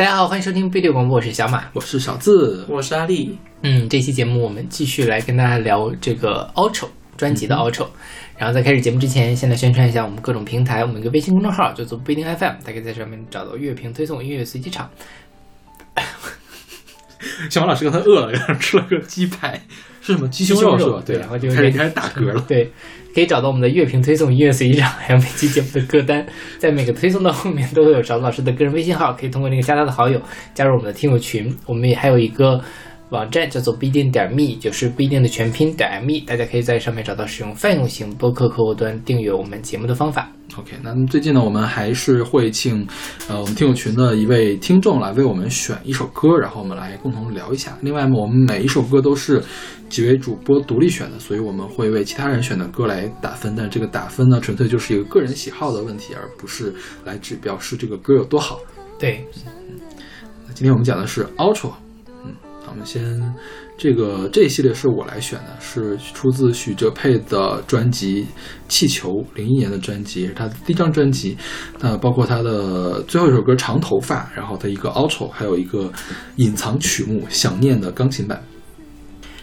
大家好，欢迎收听 B 六广播，我是小马，我是小字，我是阿丽。嗯，这期节目我们继续来跟大家聊这个 Outro 专辑的 Outro。然后在开始节目之前，先来宣传一下我们各种平台，我们一个微信公众号叫做不一定 FM，大家在上面找到乐评推送、音乐随机场。小马老师刚才饿了，然后吃了个鸡排，是什么鸡胸肉是吧？对，然后就 开始开始打嗝了。对，可以找到我们的乐评推送、音乐随机场，还有每期节目的歌单，在每个推送的后面都会有勺子老师的个人微信号，可以通过那个加他的好友，加入我们的听友群。我们也还有一个。网站叫做必定点 me，就是不一定的全拼点 me，大家可以在上面找到使用泛用型播客客户端订阅我们节目的方法。OK，那最近呢，我们还是会请呃我们听友群的一位听众来为我们选一首歌，然后我们来共同聊一下。另外呢，我们每一首歌都是几位主播独立选的，所以我们会为其他人选的歌来打分，但这个打分呢，纯粹就是一个个人喜好的问题，而不是来指表示这个歌有多好。对，那今天我们讲的是 Ultra。我们先，这个这一系列是我来选的，是出自许哲佩的专辑《气球》，零一年的专辑，是他的第一张专辑。那包括他的最后一首歌《长头发》，然后他一个 outro，还有一个隐藏曲目《想念》的钢琴版。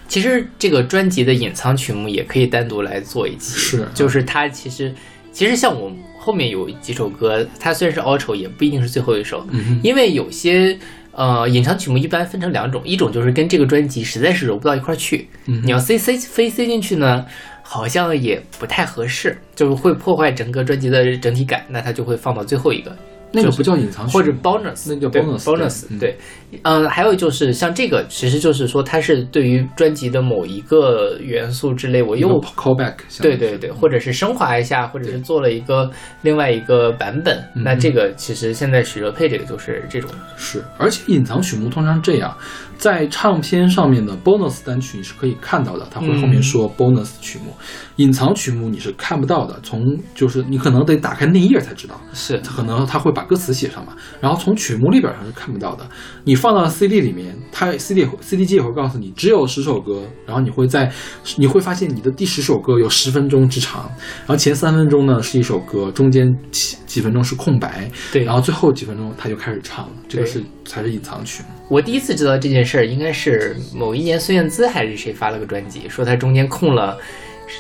其实这个专辑的隐藏曲目也可以单独来做一期，是，就是它其实其实像我后面有几首歌，它虽然是 outro，也不一定是最后一首，因为有些。呃，隐藏曲目一般分成两种，一种就是跟这个专辑实在是揉不到一块儿去，你要塞塞非塞进去呢，好像也不太合适，就是会破坏整个专辑的整体感，那它就会放到最后一个。那个不叫隐藏或者 bonus，那叫 bonus bonus。对，嗯，还有就是像这个，其实就是说它是对于专辑的某一个元素之类，我又 callback。对对对，或者是升华一下，或者是做了一个另外一个版本。那这个其实现在许哲佩这个就是这种。是，而且隐藏曲目通常这样。在唱片上面的 bonus 单曲你是可以看到的，它会后面说 bonus 曲目，隐藏曲目你是看不到的。从就是你可能得打开内页才知道，是可能他会把歌词写上嘛。然后从曲目列表上是看不到的。你放到 CD 里面，它 CD CD 机也会告诉你只有十首歌，然后你会在你会发现你的第十首歌有十分钟之长，然后前三分钟呢是一首歌，中间几几分钟是空白，对，然后最后几分钟他就开始唱了，这个是才是隐藏曲目。我第一次知道这件事儿，应该是某一年孙燕姿还是谁发了个专辑，说她中间空了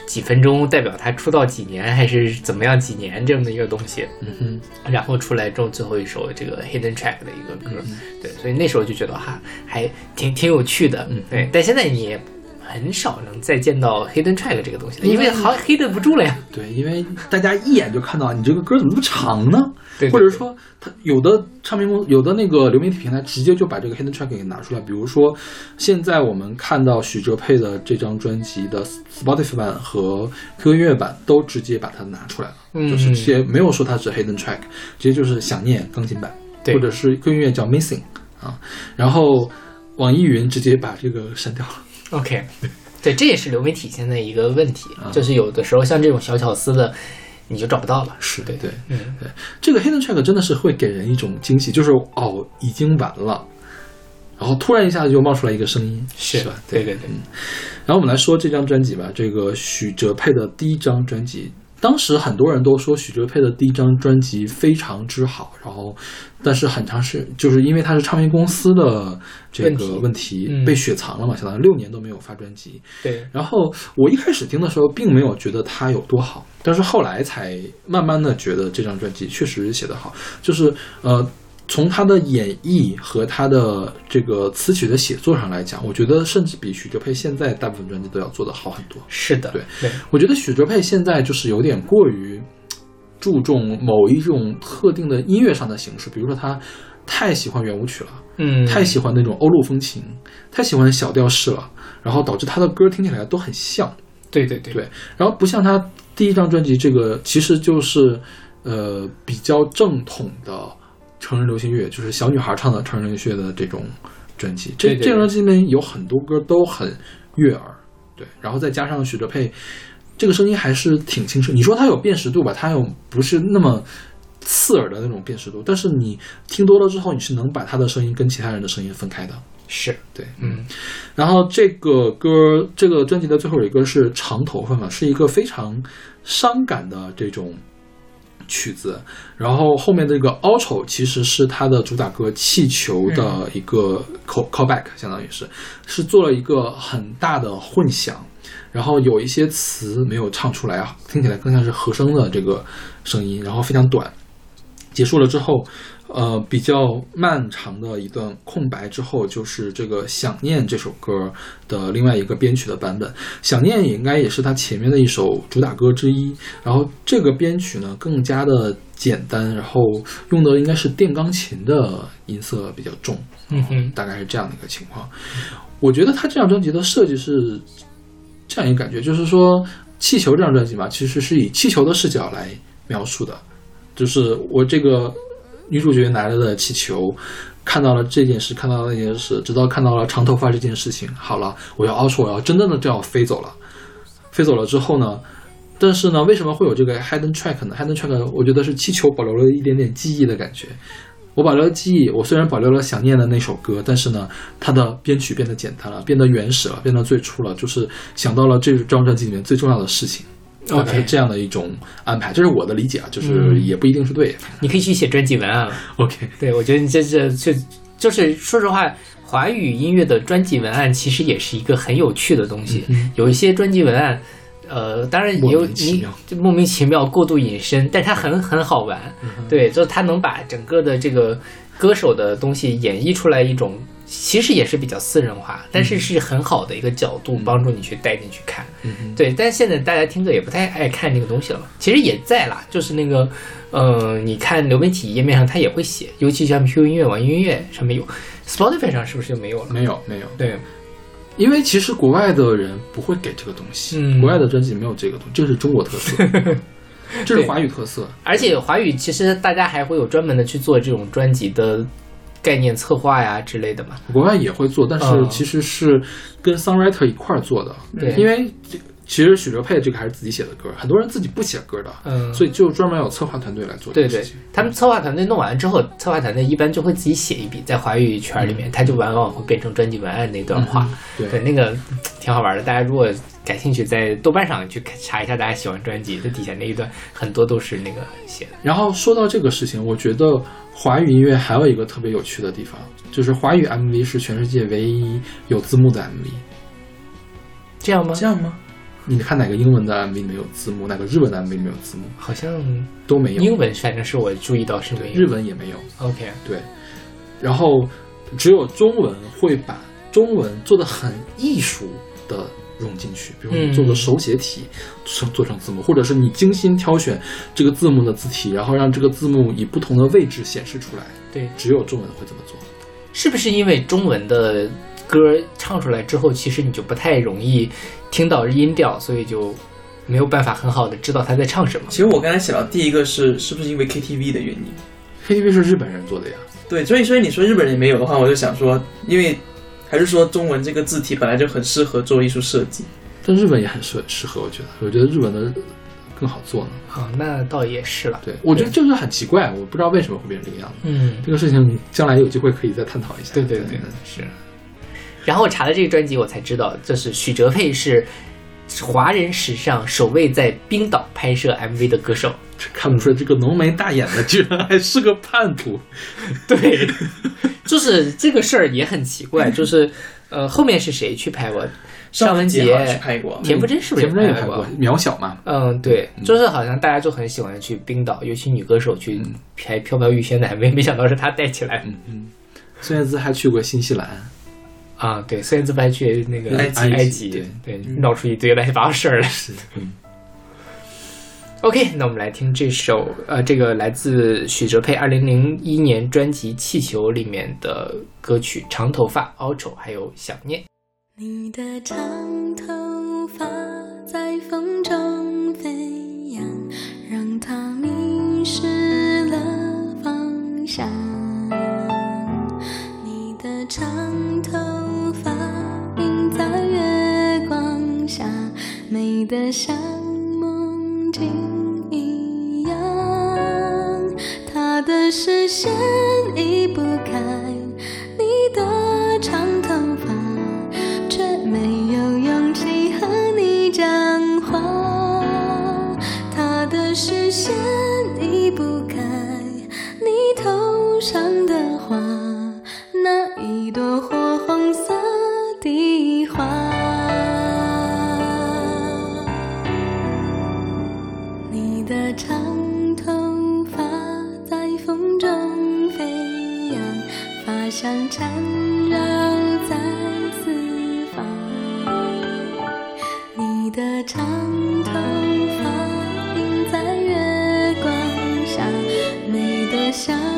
几分钟，代表她出道几年还是怎么样几年这么的一个东西。嗯哼，然后出来之后最后一首这个 hidden track 的一个歌，对，所以那时候就觉得哈还挺挺有趣的。嗯，对，但现在你也很少能再见到 hidden track 这个东西了，因为好像 hidden 不住了呀。对，因为大家一眼就看到你这个歌怎么这么长呢？对，或者说，他有的唱片公司、有的那个流媒体平台直接就把这个 hidden track 给拿出来。比如说，现在我们看到许哲佩的这张专辑的 Spotify 版和 QQ 音乐版都直接把它拿出来了，就是直接没有说它是 hidden track，直接就是想念钢琴版，或者是 QQ 音乐叫 missing 啊。然后网易云直接把这个删掉了。OK，对，这也是流媒体现在一个问题，就是有的时候像这种小巧思的。你就找不到了，是对对，嗯对，这个 hidden track 真的是会给人一种惊喜，就是哦已经完了，然后突然一下子就冒出来一个声音，是吧？对对对，然后我们来说这张专辑吧，这个许哲佩的第一张专辑。当时很多人都说许哲佩的第一张专辑非常之好，然后，但是很长时就是因为他是唱片公司的这个问题被雪藏了嘛，相当于六年都没有发专辑。对。然后我一开始听的时候并没有觉得他有多好，但是后来才慢慢的觉得这张专辑确实写得好，就是呃。从他的演绎和他的这个词曲的写作上来讲，我觉得甚至比许哲佩现在大部分专辑都要做得好很多。是的，对对，我觉得许哲佩现在就是有点过于注重某一种特定的音乐上的形式，比如说他太喜欢圆舞曲了，嗯，太喜欢那种欧陆风情，太喜欢小调式了，然后导致他的歌听起来都很像。对对对对，然后不像他第一张专辑这个，其实就是呃比较正统的。成人流行乐就是小女孩唱的成人流行乐的这种专辑，这这张专辑里面有很多歌都很悦耳，对，然后再加上许哲佩，这个声音还是挺清澈。你说它有辨识度吧，它又不是那么刺耳的那种辨识度，但是你听多了之后，你是能把他的声音跟其他人的声音分开的。是对，嗯。然后这个歌，这个专辑的最后一个是长头发嘛，是一个非常伤感的这种。曲子，然后后面这个 outro 其实是它的主打歌《气球》的一个 call callback，相当于是是做了一个很大的混响，然后有一些词没有唱出来啊，听起来更像是和声的这个声音，然后非常短，结束了之后。呃，比较漫长的一段空白之后，就是这个《想念》这首歌的另外一个编曲的版本。《想念》也应该也是他前面的一首主打歌之一。然后这个编曲呢更加的简单，然后用的应该是电钢琴的音色比较重，嗯哼，大概是这样的一个情况。我觉得他这张专辑的设计是这样一个感觉，就是说《气球》这张专辑嘛，其实是以气球的视角来描述的，就是我这个。女主角拿着的气球，看到了这件事，看到了那件事，直到看到了长头发这件事情。好了，我要 out，我要真正的就要飞走了。飞走了之后呢？但是呢，为什么会有这个 hidden track 呢？hidden track 我觉得是气球保留了一点点记忆的感觉。我保留了记忆，我虽然保留了想念的那首歌，但是呢，它的编曲变得简单了，变得原始了，变得最初了，就是想到了这张专辑里面最重要的事情。OK，这样的一种安排，这是我的理解啊，就是也不一定是对。你可以去写专辑文案了。OK，对我觉得你这这就就是说实话，华语音乐的专辑文案其实也是一个很有趣的东西。有一些专辑文案，呃，当然你有你就莫名其妙过度引申，但它很很好玩。对，就是它能把整个的这个歌手的东西演绎出来一种。其实也是比较私人化，但是是很好的一个角度，帮助你去带进去看。对，但现在大家听歌也不太爱看这个东西了嘛。其实也在啦，就是那个，呃，你看流媒体页面上它也会写，尤其像 QQ 音乐、网易音乐上面有，Spotify 上是不是就没有了？没有，没有。对，因为其实国外的人不会给这个东西，国外的专辑没有这个东西，这是中国特色，这是华语特色。而且华语其实大家还会有专门的去做这种专辑的。概念策划呀之类的嘛，国外也会做，但是其实是跟 songwriter 一块儿做的。对，因为其实许哲佩这个还是自己写的歌，很多人自己不写歌的，嗯，所以就专门有策划团队来做。对对，他们策划团队弄完之后，策划团队一般就会自己写一笔，在华语圈里面，他就往往会变成专辑文案那段话。对，那个挺好玩的，大家如果感兴趣，在豆瓣上去查一下，大家喜欢专辑，它底下那一段很多都是那个写的。然后说到这个事情，我觉得。华语音乐还有一个特别有趣的地方，就是华语 MV 是全世界唯一有字幕的 MV。这样吗？这样吗？你看哪个英文的 MV 没有字幕？哪个日文的 MV 没有字幕？好像都没有。英文反正是我注意到是没有，日文也没有。OK，对。然后只有中文会把中文做的很艺术的。融进去，比如你做个手写体，做做成字幕，或者是你精心挑选这个字幕的字体，然后让这个字幕以不同的位置显示出来。对，只有中文会这么做。是不是因为中文的歌唱出来之后，其实你就不太容易听到音调，所以就没有办法很好的知道他在唱什么？其实我刚才想到第一个是，是不是因为 KTV 的原因？KTV 是日本人做的呀。对，所以所以你说日本人没有的话，我就想说，因为。还是说中文这个字体本来就很适合做艺术设计，但日本也很适适合，我觉得，我觉得日本的更好做呢。啊，那倒也是了。对，我觉得就是很奇怪，我不知道为什么会变成这个样子。嗯，这个事情将来有机会可以再探讨一下。对对对，是。然后我查了这个专辑，我才知道，就是许哲佩是华人史上首位在冰岛拍摄 MV 的歌手。看不出来，这个浓眉大眼的居然还是个叛徒。对。就是这个事儿也很奇怪，就是，呃，后面是谁去拍过？尚雯婕去拍过，田馥甄是不是也拍过？渺小嘛。嗯，对，就是好像大家就很喜欢去冰岛，尤其女歌手去拍《飘飘欲仙》的，MV，没想到是她带起来。嗯嗯。孙燕姿还去过新西兰。啊，对，孙燕姿还去那个埃及，埃及，对，闹出一堆乱七八糟事儿来。是。嗯。OK，那我们来听这首，呃，这个来自许哲佩二零零一年专辑《气球》里面的歌曲《长头发》，Outro，还有想念。你的长头发在风中美的像梦境一样，他的视线离不开你的长头发，却没有勇气和你讲话。他的视线离不开你头上的花，那一朵火红色。想缠绕在四方，你的长头发映在月光下，美得像。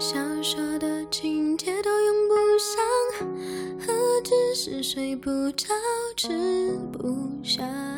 小说的情节都用不上何止是睡不着吃不下。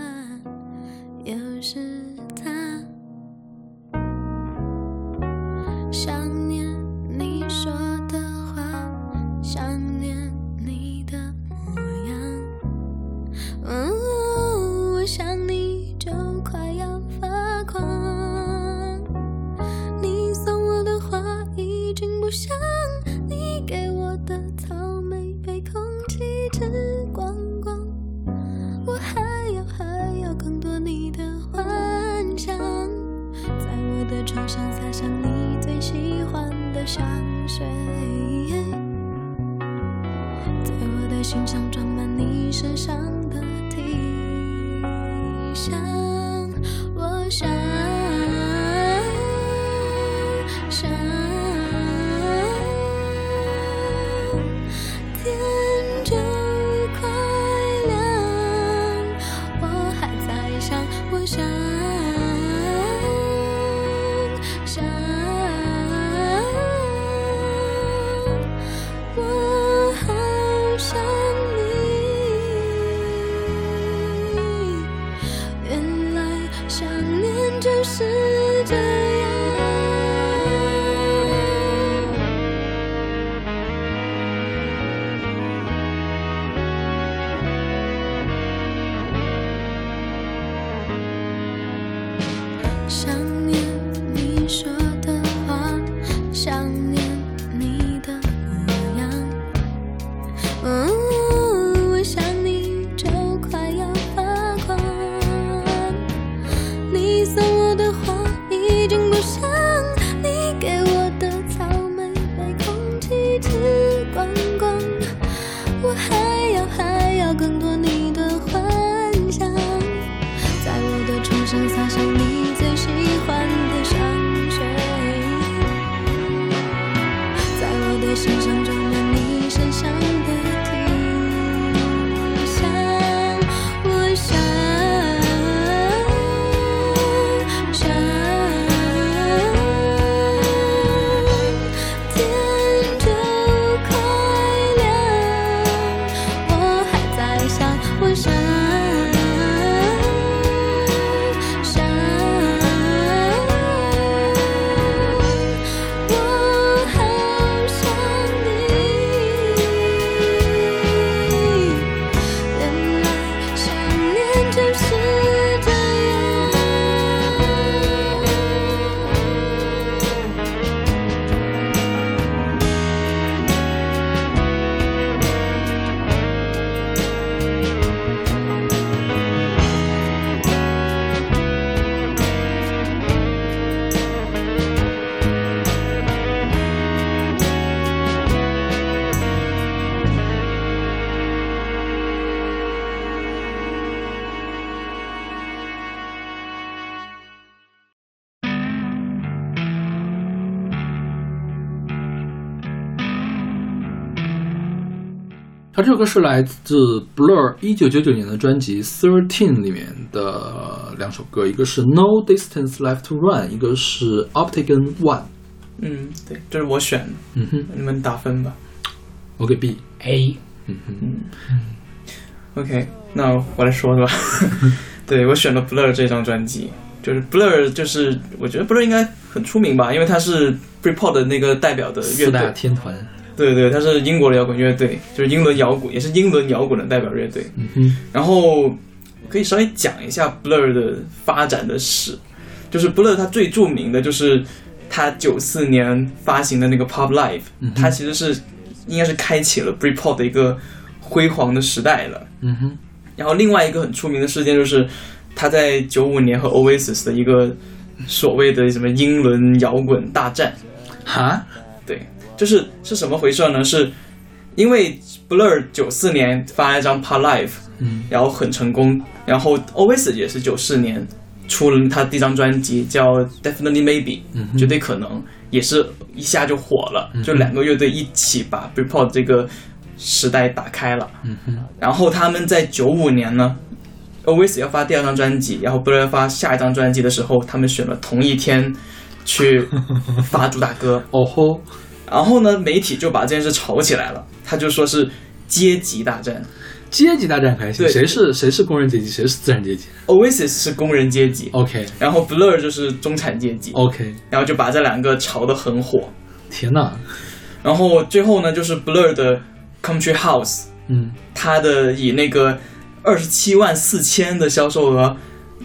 它这首歌是来自 Blur 一九九九年的专辑《Thirteen》里面的两首歌，一个是《No Distance Left to Run》，一个是《Optigan One》。嗯，对，这是我选的，嗯哼，你们打分吧。我给 B。A，嗯哼，OK，那我来说说吧。对我选了 Blur 这张专辑，就是 Blur，就是我觉得 Blur 应该很出名吧，因为它是 Britpop 的那个代表的乐四大队。天团。对对，他是英国的摇滚乐队，就是英伦摇滚，也是英伦摇滚的代表乐队。嗯哼，然后可以稍微讲一下 Blur 的发展的史，就是 Blur 它最著名的就是他九四年发行的那个 Pop Live，、嗯哼它其实是应该是开启了 Britpop 的一个辉煌的时代了。嗯哼，然后另外一个很出名的事件就是他在九五年和 Oasis 的一个所谓的什么英伦摇滚大战。哈，对，就是是什么回事呢？是因为 Blur 九四年发了一张 Part Life，嗯然后很成功，然后 Oasis 也是九四年出了他第一张专辑叫 Definitely Maybe，、嗯绝对可能，也是一下就火了，嗯就两个乐队一起把 Britpop 这个时代打开了。嗯哼，然后他们在九五年呢，Oasis 要发第二张专辑，然后 Blur 要发下一张专辑的时候，他们选了同一天去发主打歌。哦吼，然后呢，媒体就把这件事炒起来了，他就说是阶级大战。阶级大战开始，对谁是谁是工人阶级，谁是资产阶级，Oasis 是工人阶级，？OK。然后 Blur 就是中产阶级，OK，然后就把这两个炒得很火。天呐，然后最后呢，就是 Blur 的 Country House，嗯。它的以那个二十七万四千的销售额，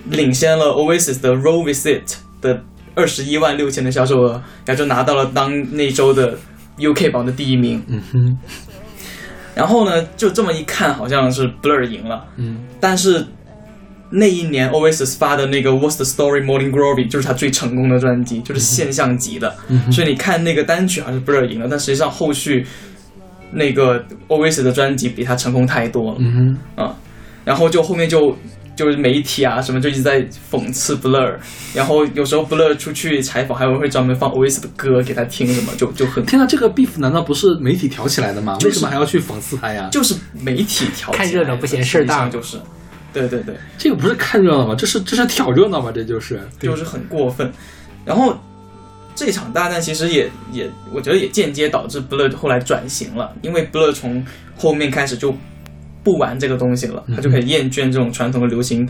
领先了 Oasis 的 Roll With It 的二十一万六千的销售额，然后就拿到了当那周的 UK 榜的第一名。嗯哼，然后呢，就这么一看，好像是 Blur 赢了，嗯但是那一年 Oasis 发的那个 What's the Story Morning Glory 就是他最成功的专辑，就是现象级的。所以你看那个单曲好像是 Blur 赢了，但实际上后续那个 Oasis 的专辑比他成功太多了。嗯啊，然后就后面就就是媒体啊什么就一直在讽刺 Blur，然后有时候 Blur 出去采访，还有人会专门放 Oasis 的歌给他听，什么就就很，天呐，这个 beef 难道不是媒体挑起来的吗？就是为什么还要去讽刺他呀？就是媒体挑起来的看热闹不嫌事儿大就是，对对对，这个不是看热闹吗？这是这是挑热闹吗？这就是就是很过分。然后这场大战其实也也，我觉得也间接导致 Blur 后来转型了，因为 Blur 从后面开始就不玩这个东西了，他就可以厌倦这种传统的流行、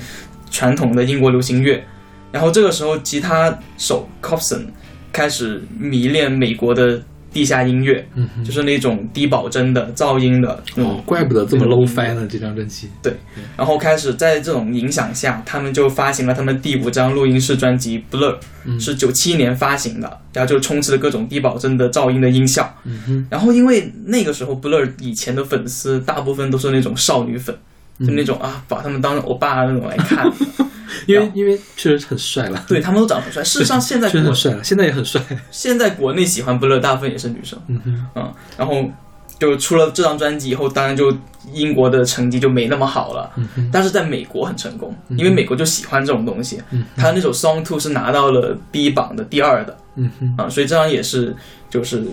传统的英国流行乐。然后这个时候，吉他手 Copson 开始迷恋美国的地下音乐，嗯就是那种低保真的噪音的那种。哦，怪不得这么 low 音乐 fi 呢，这张专辑。对。然后开始在这种影响下，他们就发行了他们第五张录音室专辑《Blur》，嗯。是九七年发行的，然后就充斥了各种低保真的噪音的音效。嗯，然后因为那个时候 Blur 以前的粉丝大部分都是那种少女粉，就那种啊把他们当欧巴那种来看，因为因为确实很帅了，对他们都长得很帅。事实上，现在国确实很帅了，现在也很帅。现在国内喜欢 Blur 大部分也是女生。嗯哼，嗯，然后就出了这张专辑以后，当然就英国的成绩就没那么好了，嗯哼，但是在美国很成功，因为美国就喜欢这种东西。嗯他那首《Song Two》是拿到了 B 榜的第二的嗯哼，啊，所以这张也是就是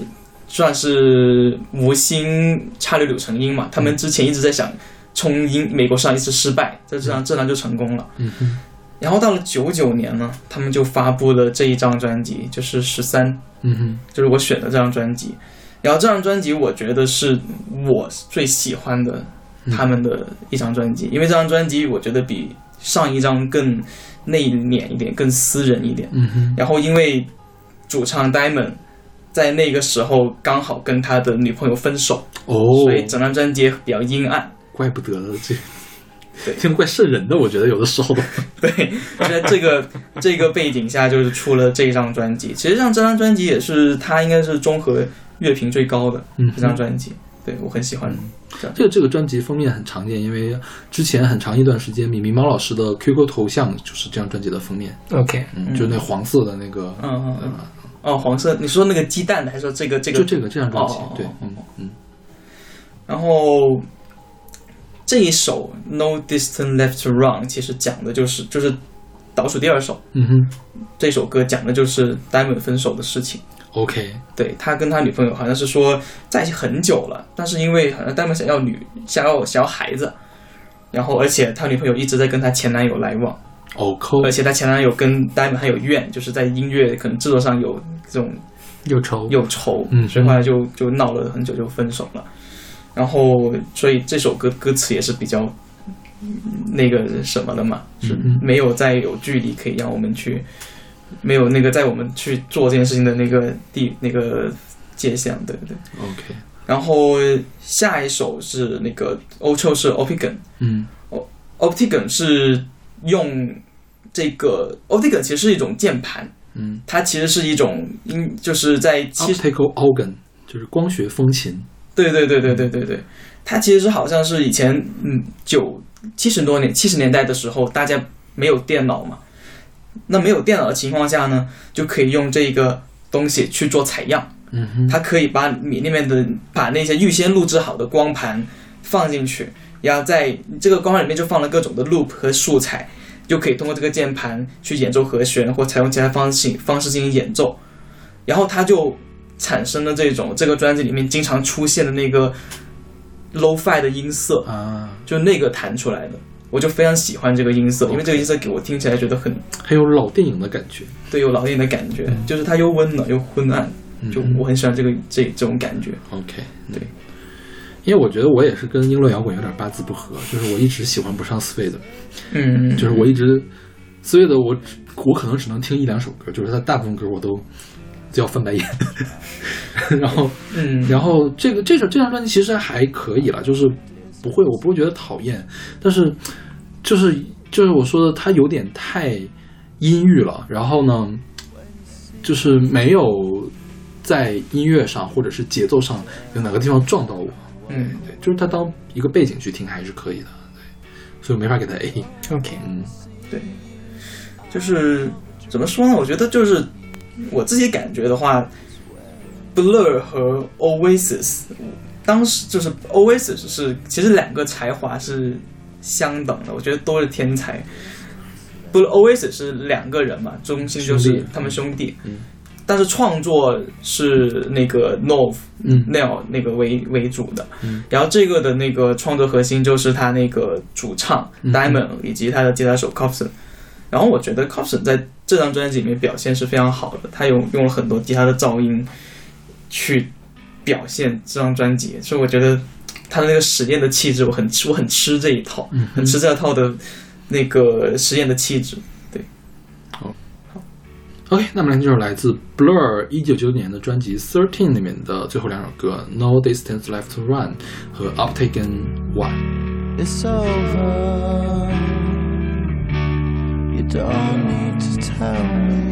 算是无心插柳柳成荫嘛。他们之前一直在想冲英美国上一次失败，这这张这张就成功了。嗯哼，然后到了九九年呢，他们就发布了这一张专辑，就是十三。嗯哼，就是我选的这张专辑。然后这张专辑我觉得是我最喜欢的他们的一张专辑，因为这张专辑我觉得比上一张更内敛一点，更私人一点。嗯哼，然后因为主唱 Diamond 在那个时候刚好跟他的女朋友分手，哦，所以整张专辑比较阴暗。怪不得了，这对听着怪瘆人的，我觉得有的时候。对，在这个这个背景下，就是出了这一张专辑。其实上这张专辑也是他应该是综合乐评最高的嗯这张专辑，对我很喜欢。这个这个专辑封面很常见，因为之前很长一段时间，米米猫老师的 QQ 头像就是这张专辑的封面，OK，嗯，就那黄色的那个，嗯嗯嗯。哦，黄色，你说那个鸡蛋的，还是说这个这个？就这个这张专辑对哦，嗯嗯然后这一首《No Distant Left to Run》其实讲的就是就是倒数第二首，嗯哼。这首歌讲的就是 Diamond 分手的事情。，OK，对他跟他女朋友好像是说在一起很久了，但是因为好像 Diamond 想要女想要想要孩子，然后而且他女朋友一直在跟他前男友来往，哦抠而且他前男友跟 Diamond 还有怨，就是在音乐可能制作上有这种有仇。有仇，嗯。所以后来就就闹了很久就分手了。然后，所以这首歌歌词也是比较嗯那个什么的嘛，是嗯没有再有距离可以让我们去，没有那个在我们去做这件事情的那个地那个界限，对不对。OK，然后下一首是那个欧洲是 Opigan，嗯。Optigan 是用这个 Optigan 其实是一种键盘，嗯。它其实是一种音，就是在七 Optical organ 就是光学风琴，对对对对对对对，它其实好像是以前嗯九七十多年七十年代的时候，大家没有电脑嘛，那没有电脑的情况下呢，就可以用这个东西去做采样，嗯哼，它可以把你那边的把那些预先录制好的光盘放进去，然后在这个光盘里面就放了各种的 loop 和素材，就可以通过这个键盘去演奏和弦或采用其他方式方式进行演奏，然后它就产生了这种这个专辑里面经常出现的那个 low-fi 的音色，啊，就那个弹出来的，我就非常喜欢这个音色，因为这个音色给我听起来觉得很很有老电影的感觉，对有老电影的感觉，就是它又温暖又昏暗，就嗯我很喜欢这个这这种感觉。OK，对。因为我觉得我也是跟英伦摇滚有点八字不合，就是我一直喜欢不上斯威的，嗯，就是我一直斯威的我只我可能只能听一两首歌，就是他大部分歌我都就要翻白眼。然后，嗯，然后这个这首这张专辑其实还可以了，就是不会我不会觉得讨厌，但是就是就是我说的，它有点太阴郁了。然后呢，就是没有在音乐上或者是节奏上有哪个地方撞到我。嗯对，就是它当一个背景去听还是可以的。对，所以没法给它 A。OK，嗯对，就是怎么说呢？我觉得就是我自己感觉的话，Blur 和 Oasis 当时就是 Oasis 是其实两个才华是相等的，我觉得都是天才。不，Oasis 是两个人嘛，中心就是他们兄弟，嗯。但是创作是那个 Nov 嗯。Neil 那个为为主的，嗯。然后这个的那个创作核心就是他那个主唱嗯。Diamond 以及他的吉他手 Copson。然后我觉得 Copson 在这张专辑里面表现是非常好的，他有用了很多吉他的噪音去表现这张专辑，所以我觉得他的那个实验的气质，我很我很吃这一套，嗯很吃这套的那个实验的气质。对，好，好 OK，那么来就是来自 Blur 一九九年的专辑《Thirteen》里面的最后两首歌《No Distance Left to Run》和《Uptaken One》。It's over. You don't need to tell me.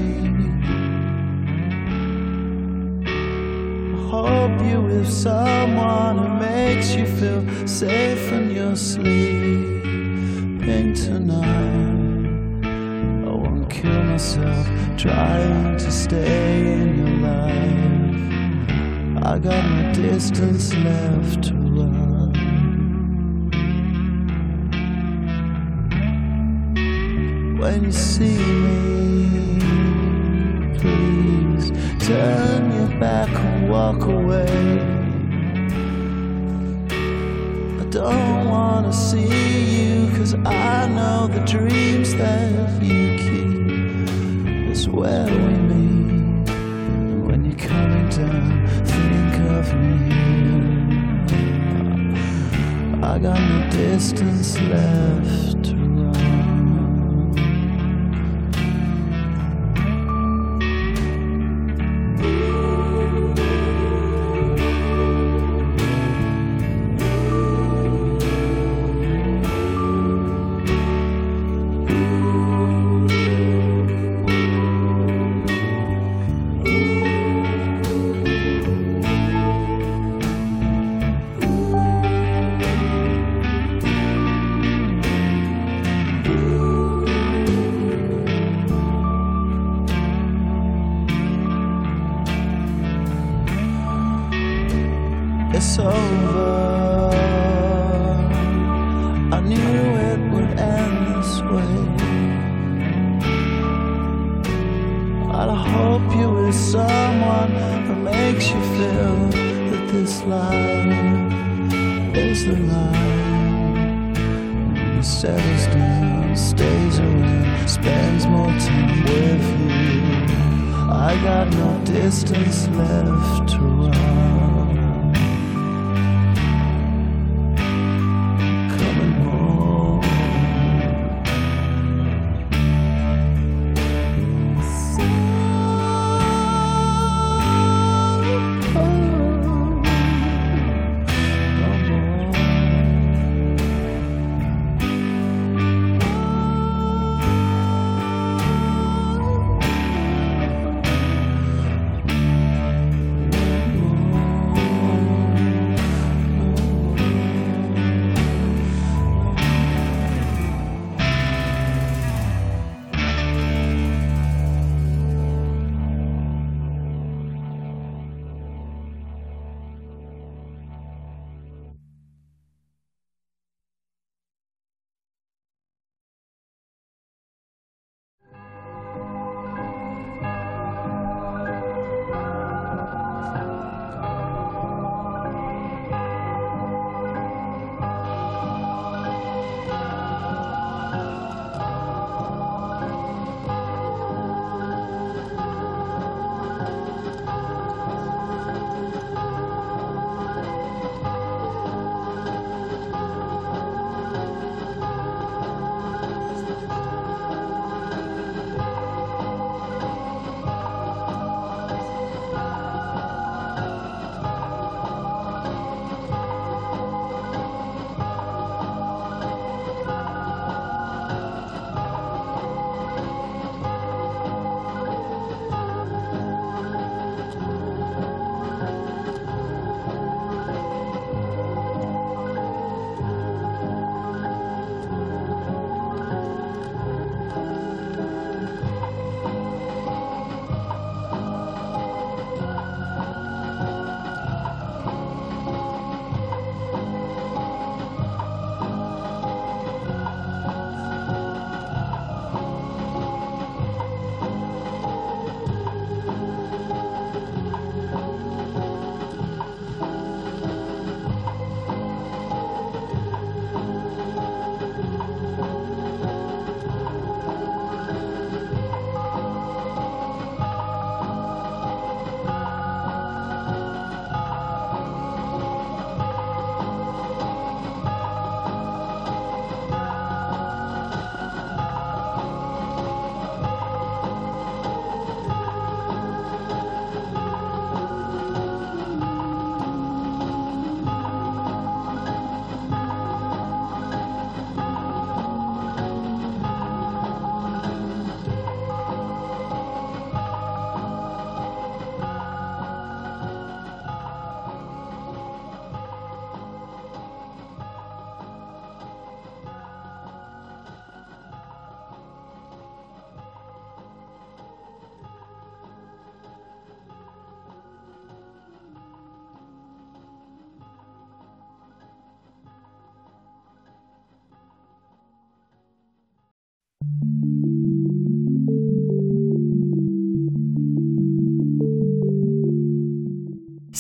I hope you with someone who makes you feel safe when you're sleeping tonight. I won't kill myself trying to stay in your life. I got no distance left to run. When you see me. Please turn your back and walk away. I don't wanna see you, cause I know the dreams that you keep is where we meet. And when you're coming down, think of me. I got no distance left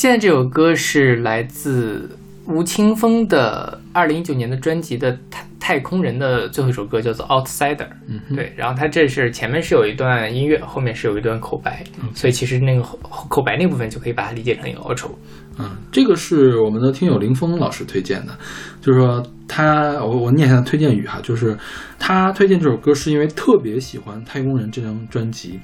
现在这首歌是来自吴青峰的二零一九年的专辑的太太空人的最后一首歌，叫做《Outsider》。嗯，对，然后他这是前面是有一段音乐，后面是有一段口白，所以其实那个后口白那部分就可以把它理解成一个 outro。嗯，这个是我们的听友林峰老师推荐的，就是说他，我我念一下推荐语哈，就是他推荐这首歌是因为特别喜欢《太空人》这张专辑，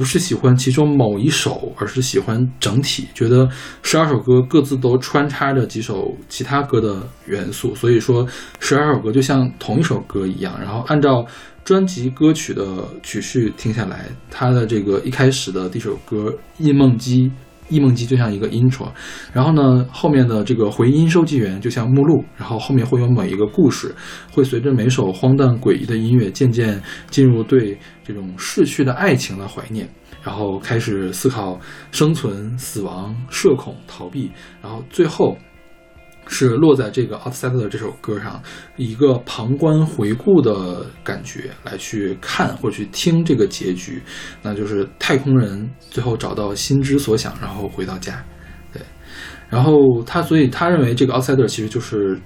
不是喜欢其中某一首，而是喜欢整体，觉得十二首歌各自都穿插着几首其他歌的元素，所以说十二首歌就像同一首歌一样，然后按照专辑歌曲的曲序听下来，它的这个一开始的第一首歌《忆梦姬》。忆梦机就像一个 intro，然后呢，后面的这个回音收集员就像目录，然后后面会有每一个故事，会随着每首荒诞诡异的音乐渐渐进入对这种逝去的爱情的怀念，然后开始思考生存、死亡、社恐、逃避，然后最后。是落在这个《Outsider》这首歌上，一个旁观回顾的感觉来去看或去听这个结局，那就是太空人最后找到心之所想，然后回到家。对，然后他所以他认为这个《Outsider》其实就是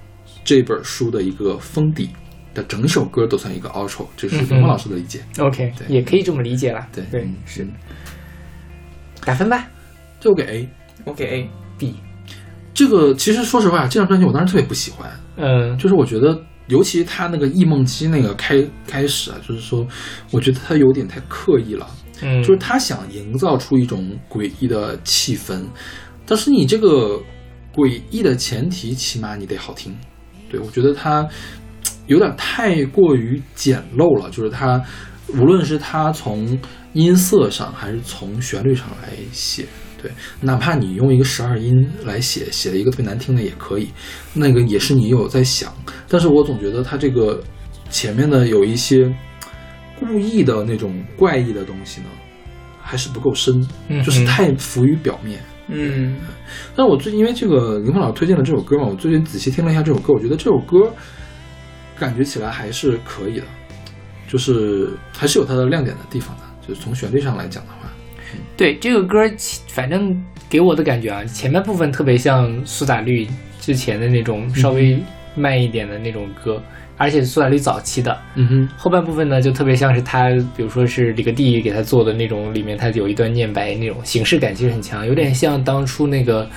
这本书的一个封底的整首歌都算一个 outro，这是东方老师的理解。OK，对也可以这么理解了。对对嗯，是。打分吧就给 A。我给 A，，B。这个其实说实话，这张专辑我当时特别不喜欢，嗯，就是我觉得，尤其他那个忆梦机那个开开始啊，就是说，我觉得他有点太刻意了，嗯，就是他想营造出一种诡异的气氛，但是你这个诡异的前提，起码你得好听。对我觉得他有点太过于简陋了，就是他无论是他从音色上还是从旋律上来写。对，哪怕你用一个十二音来写，写了一个特别难听的也可以，那个也是你有在想。但是我总觉得他这个前面的有一些故意的那种怪异的东西呢，还是不够深，嗯就是太浮于表面。嗯，但我最近因为这个林峰老师推荐了这首歌嘛，我最近仔细听了一下这首歌，我觉得这首歌感觉起来还是可以的，就是还是有它的亮点的地方的，就是从旋律上来讲的话。对这个歌，其反正给我的感觉啊，前半部分特别像苏打绿之前的那种稍微慢一点的那种歌，而且苏打绿早期的。嗯哼，后半部分呢，就特别像是他，比如说是李格弟给他做的那种，里面他有一段念白那种形式感，其实很强，有点像当初那个，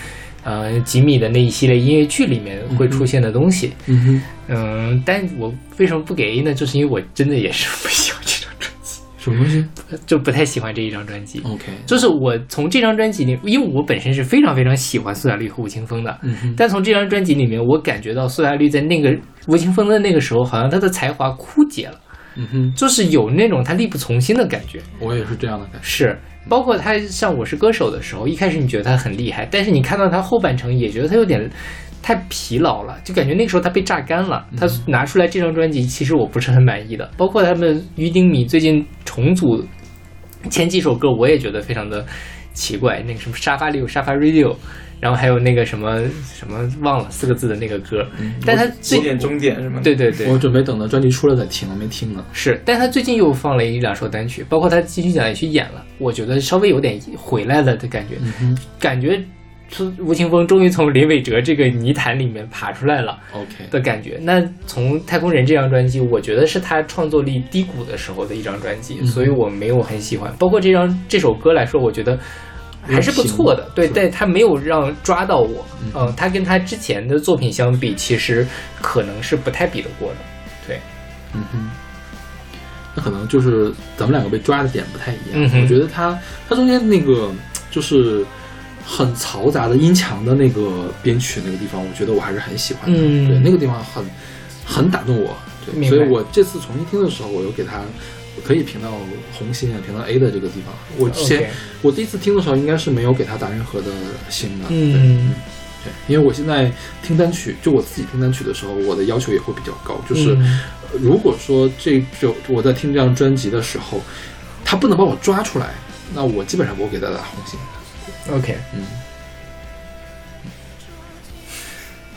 呃，吉米的那一系列音乐剧里面会出现的东西。嗯哼，嗯，但我为什么不给 A 呢？就是因为我真的也是不喜欢这张专辑，什么东西就不太喜欢这一张专辑。？OK，就是我从这张专辑里，因为我本身是非常非常喜欢苏打绿和吴青峰的，嗯哼，但从这张专辑里面，我感觉到苏打绿在那个吴青峰的那个时候，好像他的才华枯竭了，嗯哼，就是有那种他力不从心的感觉。我也是这样的感觉。是，包括他像《我是歌手》的时候，一开始你觉得他很厉害，但是你看到他后半程，也觉得他有点太疲劳了，就感觉那个时候他被榨干了。他拿出来这张专辑，其实我不是很满意的。包括他们于丁米最近重组前几首歌，我也觉得非常的奇怪。那个什么沙发里有沙发 radio，然后还有那个什么什么忘了四个字的那个歌，但他最起点终点是吗？对对对，我准备等到专辑出了再听，我没听呢。是，但他最近又放了一两首单曲，包括他金曲奖也去演了，我觉得稍微有点回来了的感觉，嗯感觉出吴青峰终于从林伟哲这个泥潭里面爬出来了，OK，的感觉。那从《太空人》这张专辑，我觉得是他创作力低谷的时候的一张专辑，嗯。所以我没有很喜欢。包括这张这首歌来说，我觉得。还是不错的，对，但他没有让抓到我，嗯。嗯，他跟他之前的作品相比，其实可能是不太比得过的，对，嗯哼，那可能就是咱们两个被抓的点不太一样。嗯我觉得他他中间那个就是很嘈杂的音墙的那个编曲那个地方，我觉得我还是很喜欢的。嗯对，那个地方很很打动我。对，所以我这次重新听的时候，我又给它可以评到红心啊，评到 A 的这个地方。我之前我第一次听的时候，应该是没有给它打任何的星的。对嗯对，因为我现在听单曲，就我自己听单曲的时候，我的要求也会比较高，就是。嗯呃如果说这就我在听这张专辑的时候，他不能把我抓出来，那我基本上不会给他打红心。OK，嗯。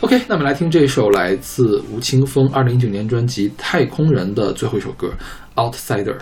OK，那么来听这首来自吴青峰二零一九年专辑《太空人》的最后一首歌《Outsider》。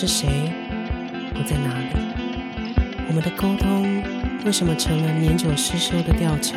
是谁我在哪里。我们的沟通为什么成了年久失修的吊桥？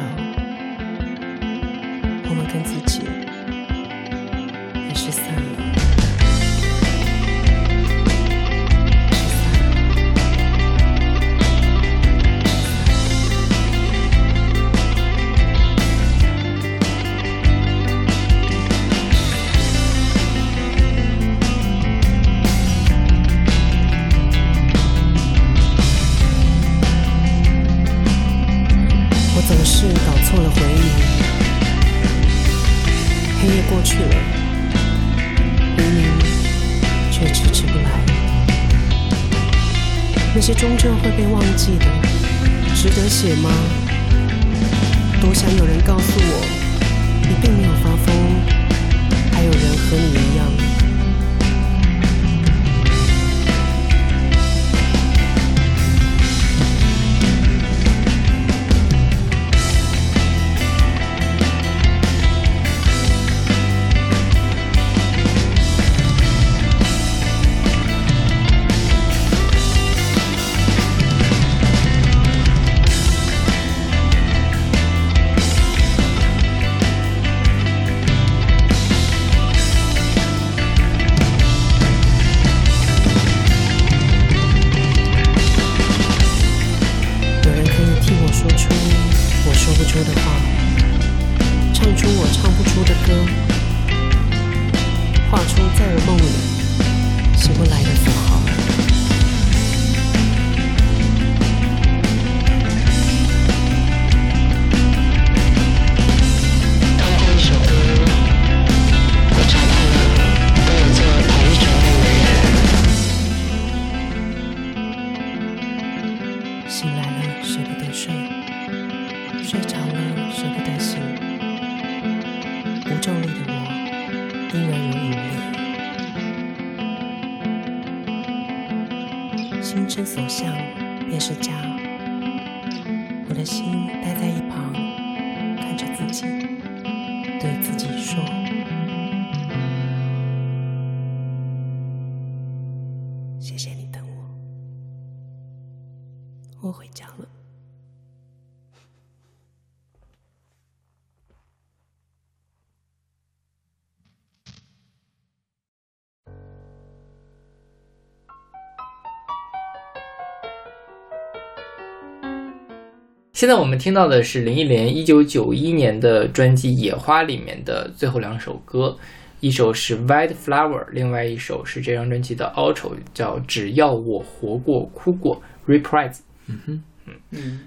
现在我们听到的是林忆莲一九九一年的专辑《野花》里面的最后两首歌，一首是《White Flower》，另外一首是这张专辑的《Outro》，叫《只要我活过哭过》（Reprise）。嗯哼，嗯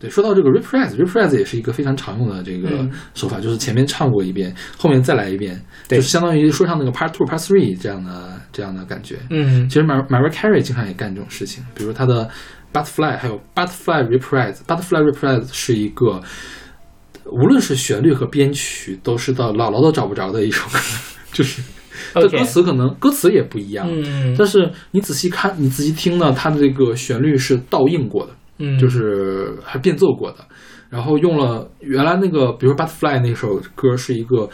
对，说到这个 Reprise，Reprise 也是一个非常常用的这个手法，就是前面唱过一遍，后面再来一遍，就是相当于说唱那个 Part Two、Part Three 这样的这样的感觉。嗯，其实 Mar m a r i a Carey 经常也干这种事情，比如他的。Butterfly，还有 Butterfly Reprise。Butterfly Reprise 是一个无论是旋律和编曲都是到姥姥都找不着的一首歌，就是这歌词可能歌词也不一样，嗯。但是你仔细看，你仔细听呢，它的这个旋律是倒映过的，嗯，就是还变奏过的，然后用了原来那个，比如说 Butterfly 那首歌是一个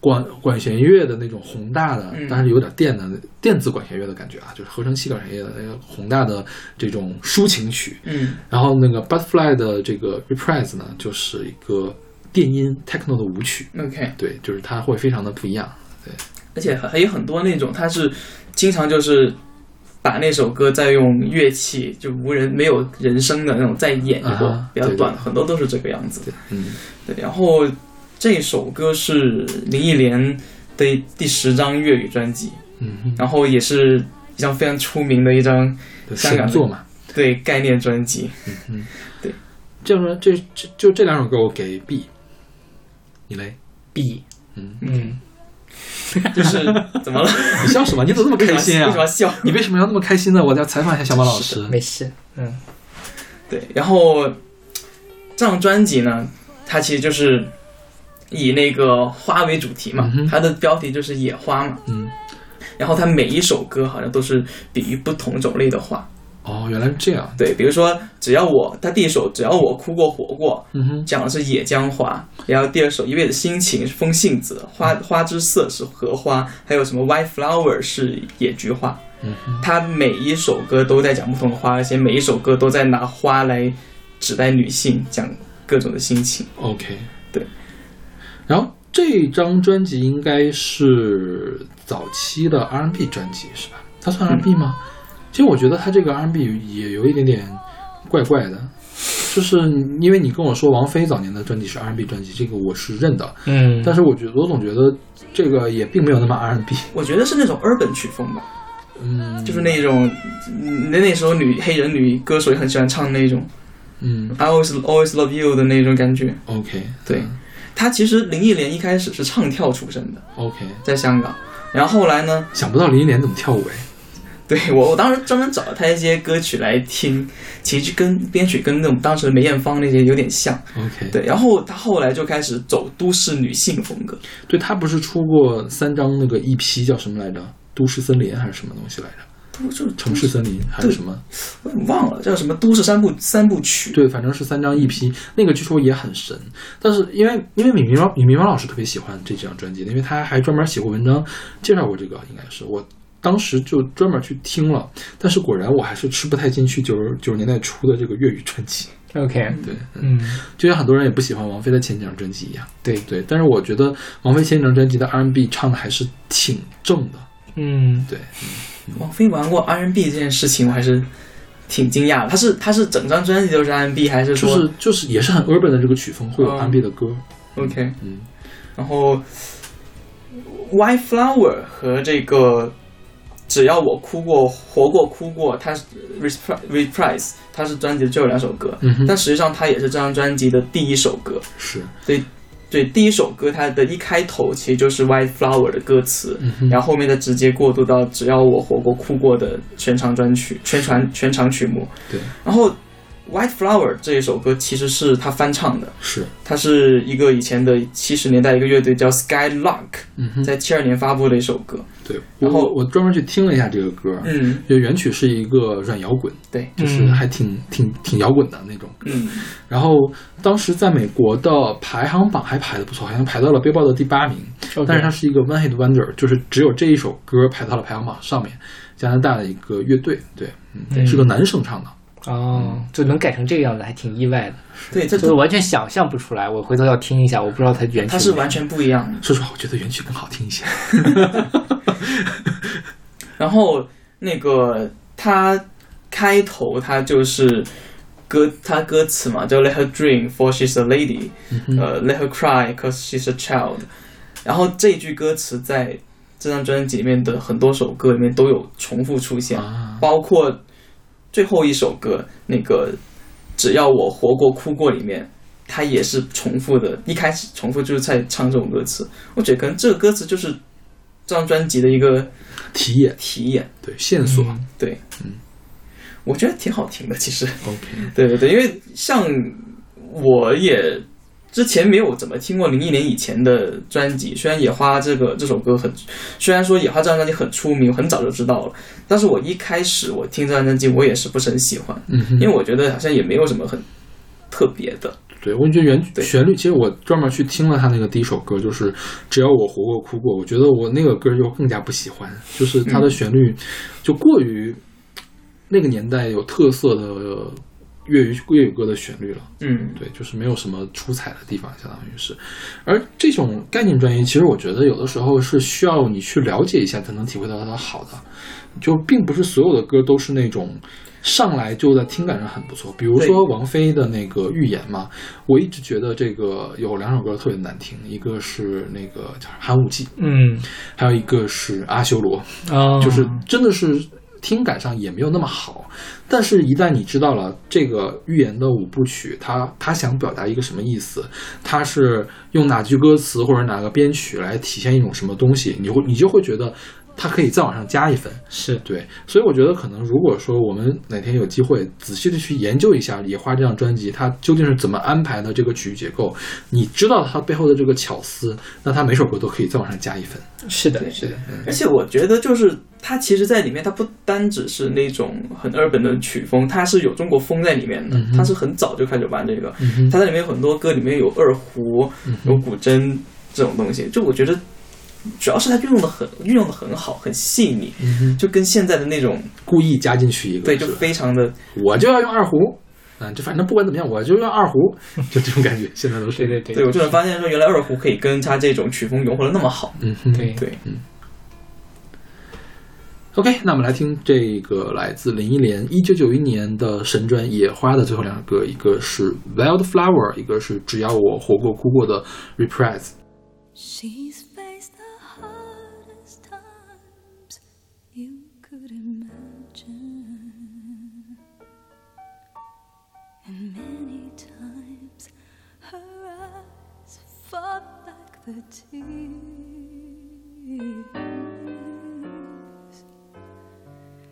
管管弦乐的那种宏大的，嗯但是有点电的电子管弦乐的感觉啊，就是合成器管弦乐的那个宏大的这种抒情曲。嗯然后那个 Butterfly 的这个 Reprise 呢，就是一个电音 techno 的舞曲，，OK，对，就是它会非常的不一样。对而且还有很多那种，它是经常就是把那首歌再用乐器就无人没有人声的那种再演一啊波哈对对比较短，很多都是这个样子。嗯，对，然后这首歌是林忆莲的第十张粤语专辑，嗯然后也是一张非常出名的一张哼，香港作嘛。对概念专辑。这样说，这这就这两首歌我给 B，你嘞？B，嗯，嗯，就是 怎么了？你笑什么？你怎么这么开心啊为什么要？笑？你为什么要那么开心呢？我要采访一下小马老师。没事，嗯对，然后这张专辑呢，它其实就是以那个花为主题嘛，它的标题就是野花嘛，嗯，然后它每一首歌好像都是比喻不同种类的花，哦，原来是这样。对，比如说只要我，它第一首只要我哭过活过，讲的是野姜花，然后第二首一辈子心情是风信子，花花之色是荷花，还有什么 white flower 是野菊花。嗯哼，它每一首歌都在讲不同的花，而且每一首歌都在拿花来指代女性，讲各种的心情。OK，对。然后这张专辑应该是早期的 R&B 专辑是吧？它算 R&B 吗？其实我觉得它这个 R&B 也有一点点怪怪的，就是因为你跟我说王菲早年的专辑是 R&B 专辑，这个我是认的，嗯，但是我觉得我总觉得这个也并没有那么 R&B，我觉得是那种 urban 曲风吧，嗯，就是那种嗯那那时候女黑人女歌手也很喜欢唱那种。嗯。I always always love you 的那种感觉。，OK，对，她其实林忆莲一开始是唱跳出身的，，OK，在香港，然后后来呢，想不到林忆莲怎么跳舞哎，对 我我当时专门找了她一些歌曲来听，其实跟编曲跟那种当时的梅艳芳那些有点像。OK，对，然后她后来就开始走都市女性风格，对他不是出过三张那个 EP 叫什么来着？都市森林还是什么东西来着？都就是城市森林还是什么？我也忘了叫什么都市三部三部曲。对，反正是三张 EP，那个据说也很神。但是因为因为米明王米明王老师特别喜欢这张专辑，因为他还专门写过文章介绍过这个，应该是我当时就专门去听了。但是果然我还是吃不太进去九十九十年代初的这个粤语专辑。OK，对，嗯，就像很多人也不喜欢王菲的前几张专辑一样。对，对，但是我觉得王菲前几张专辑的 R&B 唱的还是挺正的。嗯，对，王菲玩过 R&B 这件事情，我还是挺惊讶的。她是她是整张专辑都是 R&B，还是说就说、是就是也是很 urban 的这个曲风，会有嗯 R&B 的歌。OK？嗯然后 White Flower 和这个只要我哭过活过哭过，它是 Reprise 它是专辑的最后两首歌，嗯，但实际上它也是这张专辑的第一首歌。是，对，第一首歌它的一开头其实就是 White Flower 的歌词，嗯，然后后面的直接过渡到只要我活过哭过的全长专曲、全传全长曲目。对，然后 White Flower 这一首歌其实是他翻唱的，是，它是一个以前的七十年代一个乐队叫 Skylark，嗯哼，在七二年发布的一首歌。对。然后我我专门去听了一下这个歌，嗯，就原曲是一个软摇滚，对，就是嗯还挺挺挺摇滚的那种。嗯，然后当时在美国的排行榜还排的不错，好像排到了 Billboard 的第八名。但是它是一个 one hit wonder，就是只有这一首歌排到了排行榜上面。加拿大的一个乐队，对，嗯，嗯是个男生唱的。哦，就能改成这个样子，还挺意外的，对，这就是完全想象不出来。我回头要听一下，我不知道它原曲。它是完全不一样的。说实话，我觉得原曲更好听一些。然后那个它开头它就是歌，它歌词嘛，叫 Let her dream for she's a lady，、呃，Let her cry cause she's a child。然后这句歌词在这张专辑里面的很多首歌里面都有重复出现，啊，包括最后一首歌那个只要我活过哭过里面，他也是重复的，一开始重复就是在唱这种歌词。我觉得可能这个歌词就是这张专辑的一个题眼，题眼，对线索。对，嗯，我觉得挺好听的，其实。OK，对对对，因为像我也之前没有怎么听过零一年以前的专辑，虽然《野花》这个这首歌很，虽然说《野花》这张专辑很出名，很早就知道了，但是我一开始我听这张专辑，我也是不是很喜欢，嗯因为我觉得好像也没有什么很特别的，对，我觉得原对旋律，其实我专门去听了他那个第一首歌，就是只要我活过哭过，我觉得我那个歌就更加不喜欢，就是它的旋律就过于那个年代有特色的粤语粤语歌的旋律了。嗯，对，就是没有什么出彩的地方，相当于是。而这种概念专辑，其实我觉得有的时候是需要你去了解一下，才能体会到它的好的。就并不是所有的歌都是那种上来就在听感上很不错。比如说王菲的那个《预言》嘛，我一直觉得这个有两首歌特别难听，一个是那个叫《寒武纪》，嗯还有一个是《阿修罗》。啊，就是真的是听感上也没有那么好，但是，一旦你知道了这个寓言的五部曲，他他想表达一个什么意思，他是用哪句歌词或者哪个编曲来体现一种什么东西，你会你就会觉得它可以再往上加一分。是。对，所以我觉得可能如果说我们哪天有机会仔细的去研究一下《野花》这张专辑，它究竟是怎么安排的这个曲结构，你知道它背后的这个巧思，那它每首歌都可以再往上加一分。是的，是的，而且我觉得就是它其实在里面，它不单只是那种很 urban 的曲风，它是有中国风在里面的它是很早就开始玩这个，它在里面有很多歌里面有二胡、嗯有古筝这种东西，就我觉得主要是它运用的很运用的很好，很细腻，嗯，就跟现在的那种故意加进去一个，对，就非常的我就要用二胡，嗯，就反正不管怎么样，我就用二胡，就这种感觉，现在都是。对对对。对我就能发现说，原来二胡可以跟他这种曲风融合的那么好，嗯哼，对。对，OK，那我们来听这个来自林忆莲一九九一年的神专《野花》的最后两个，一个是《Wildflower》，一个是《只要我活过哭过》的 Reprise。The tears.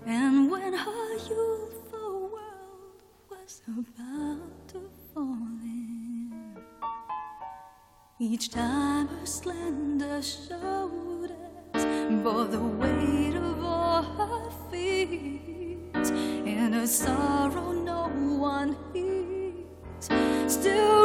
And when her youthful world was about to fall in. Each time her slender shoulders bore the weight of all her fears, and her sorrow no one hears, still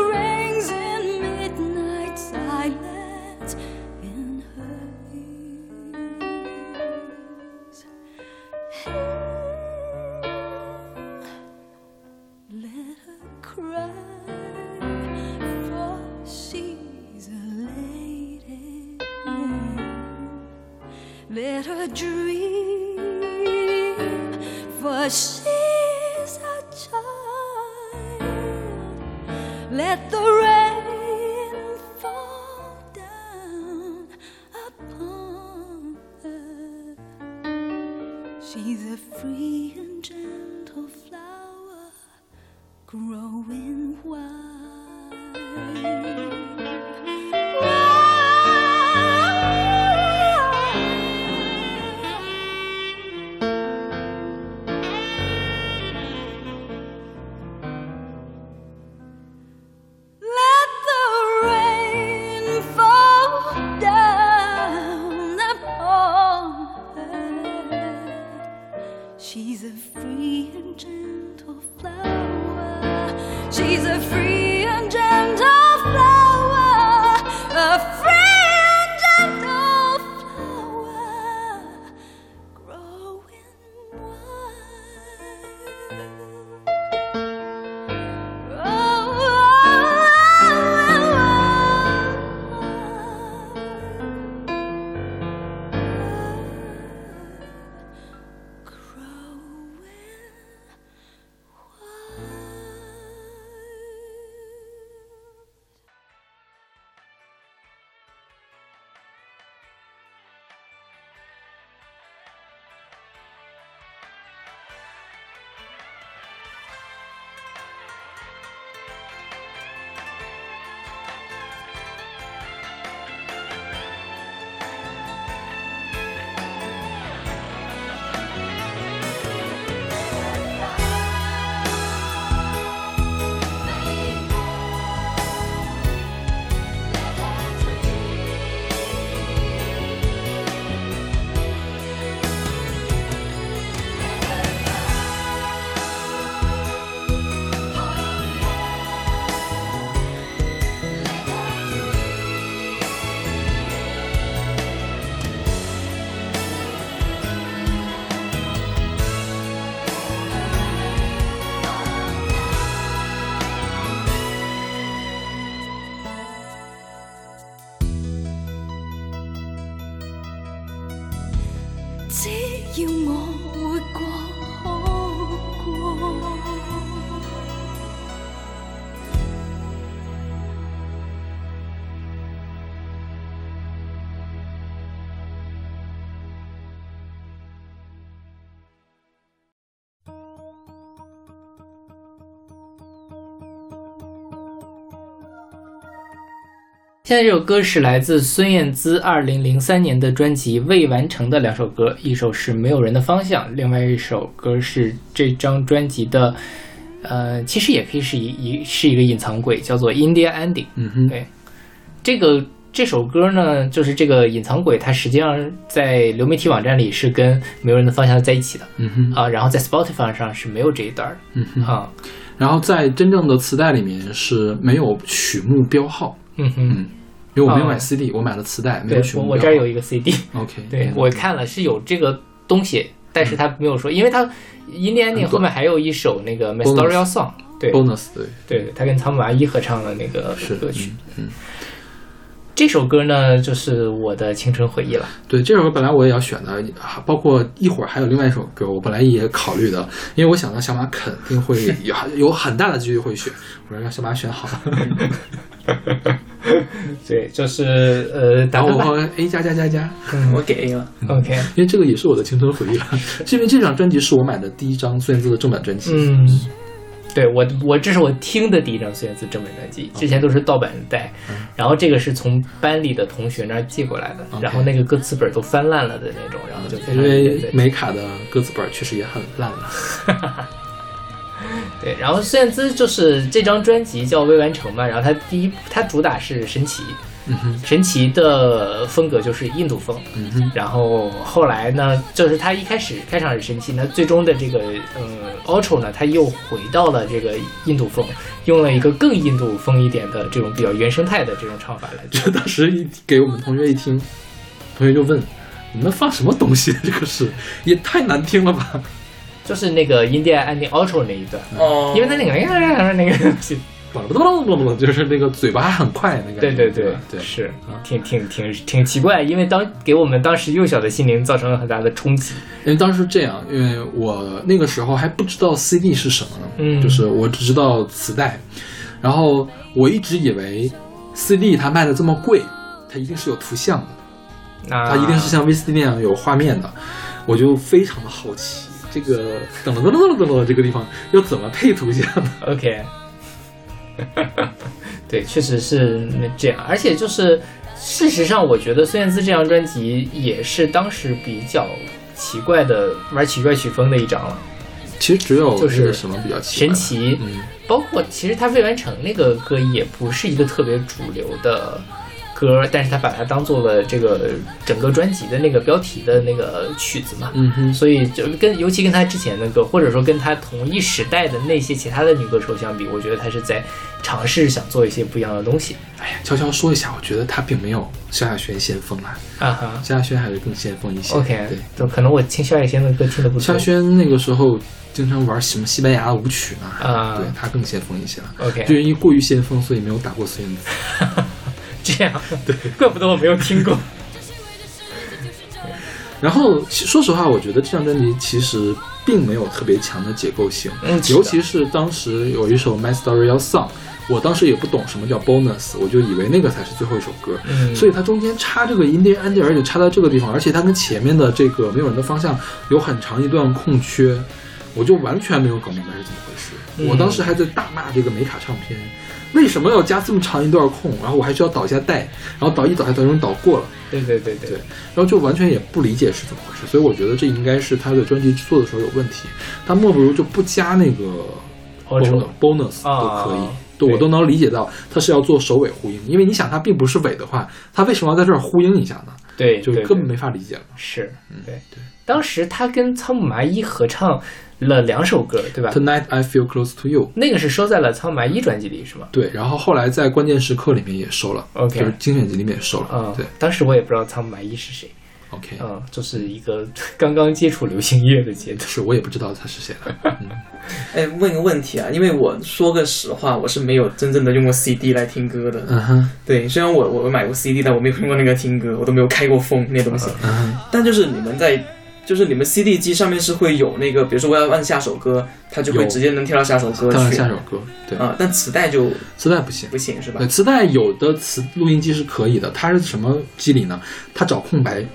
现在这首歌是来自孙燕姿二零零三年的专辑《未完成的两首歌》，一首是《没有人的方向》，另外一首歌是这张专辑的，呃，其实也可以是一一是一个隐藏轨，叫做《India Ending》。嗯哼，对，这个这首歌呢，就是这个隐藏轨，它实际上在流媒体网站里是跟《没有人的方向》在一起的嗯哼，啊，然后在 Spotify 上是没有这一段儿嗯哼。啊，然后在真正的磁带里面是没有曲目标号，嗯哼，因为我没有哦。买 CD，、我买了磁带，没对有去我这儿有一个 CD。OK，对嗯我看了是有这个东西，但是他没有说，因为他 In the Ending 后面还有一首那个 My Story Song，对。Bonus 对。对，他跟仓木麻衣合唱的那个歌曲。嗯嗯这首歌呢，就是我的青春回忆了。对，这首歌本来我也要选的，包括一会儿还有另外一首歌，我本来也考虑的，因为我想到小马肯定会有有很大的几率会选，我说让小马选好了，对，就是呃，打我和 A 加加加加，嗯我给 A 了。OK，因为这个也是我的青春回忆了，是因为这张专辑是我买的第一张孙燕姿的正版专辑，嗯，对我我这是我听的第一张孙燕姿正版专辑，之前都是盗版带，然后这个是从班里的同学那儿寄过来的然后那个歌词本都翻烂了的那种，然后就非常因为美卡的歌词本确实也很烂了。对，然后孙燕姿就是这张专辑叫《未完成》嘛，然后她第一她主打是神奇，嗯哼，神奇的风格就是印度风，嗯哼，然后后来呢，就是他一开始开场是神奇，那最终的这个呃 outro 呢，他又回到了这个印度风，用了一个更印度风一点的这种比较原生态的这种唱法来。就当时一给我们同学一听，同学就问：“你们放什么东西？这个是也太难听了吧。就是那个 India Ending outro 那一段，哦，因为他那个那个东西，！”就是那个嘴巴还很快那个。对对对对，是啊挺挺挺挺奇怪，因为当给我们当时幼小的心灵造成了很大的冲击。因为当时这样，因为我那个时候还不知道 CD 是什么呢，嗯就是我只知道磁带，然后我一直以为 CD 它卖的这么贵，它一定是有图像的，啊它一定是像 VCD 那样有画面的，我就非常的好奇，这个噔噔噔噔噔噔的这个地方要怎么配图像呢？OK，对，确实是这样，而且就是事实上，我觉得孙燕姿这张专辑也是当时比较奇怪的玩奇怪曲风的一张了。其实只有就是什么比较奇怪神奇，嗯，包括其实他未完成那个歌也不是一个特别主流的歌，但是他把它当做了这个整个专辑的那个标题的那个曲子嘛。嗯哼，所以就跟尤其跟他之前的歌，或者说跟他同一时代的那些其他的女歌手相比，我觉得他是在尝试想做一些不一样的东西。哎呀，悄悄说一下，我觉得他并没有萧亚轩先锋啊，啊哈萧亚轩还是更先锋一些。，OK，对。就可能我听萧亚轩的歌听的不萧亚。轩那个时候经常玩什么西班牙舞曲嘛？啊对他更先锋一些了。OK，就因为过于先锋，所以没有打过孙燕姿。这样，对，怪不得我没有听过。然后其说实话，我觉得这张专辑其实并没有特别强的结构性，嗯尤其是当时有一首《My Story Your Song》，我当时也不懂什么叫 bonus，我就以为那个才是最后一首歌。嗯，所以它中间插这个 Indian Ending，而且插在这个地方，而且它跟前面的这个没有人的方向有很长一段空缺，我就完全没有搞明白是怎么回事。嗯我当时还在大骂这个美卡唱片，为什么要加这么长一段空？然后我还需要导一下带，然后导一导还导成导过了，对对对对对，然后就完全也不理解是怎么回事。所以我觉得这应该是他的专辑制作的时候有问题，他莫不如就不加那个 bonus 啊都可以。对对，我都能理解到他是要做首尾呼应，因为你想他并不是尾的话，他为什么要在这儿呼应一下呢？对就根本没法理解了。是，对对。当时他跟仓木麻衣合唱了两首歌，对吧？Tonight I feel close to you。那个是收在了仓木麻衣专辑里，是吗？对，然后后来在关键时刻里面也收了 OK 就是精选集里面也收了。嗯，对当时我也不知道仓木麻衣是谁，，OK，、嗯，就是一个 刚刚接触流行乐的阶段。是我也不知道他是谁了。嗯，哎，问个问题啊，因为我说个实话，我是没有真正的用过 CD 来听歌的。嗯哼，对，虽然我我买过 CD，但我没有用过那个听歌，我都没有开过封那东西。嗯哼，但就是你们在，就是你们 CD 机上面是会有那个，比如说我要按下首歌，它就会直接能跳到下首歌当然去。下首歌，对，啊，但磁带就磁带不行。不行是吧对，？磁带有的磁录音机是可以的，它是什么机理呢？它找空白，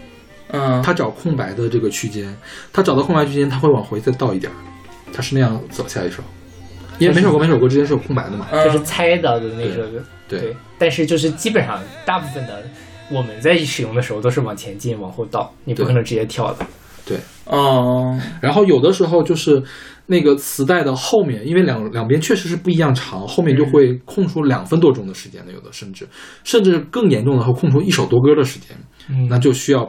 嗯，它找空白的这个区间，它找到空白区间，它会往回再倒一点儿，它是那样走下一首。因为每首歌每首歌之间是有空白的嘛。嗯就是猜到的那个对对，但是就是基本上大部分的我们在使用的时候都是往前进往后倒，你不可能直接跳的。哦，然后有的时候就是那个磁带的后面，因为两两边确实是不一样长，后面就会空出两分多钟的时间的，有的甚至甚至更严重的会空出一首多歌的时间，嗯那就需要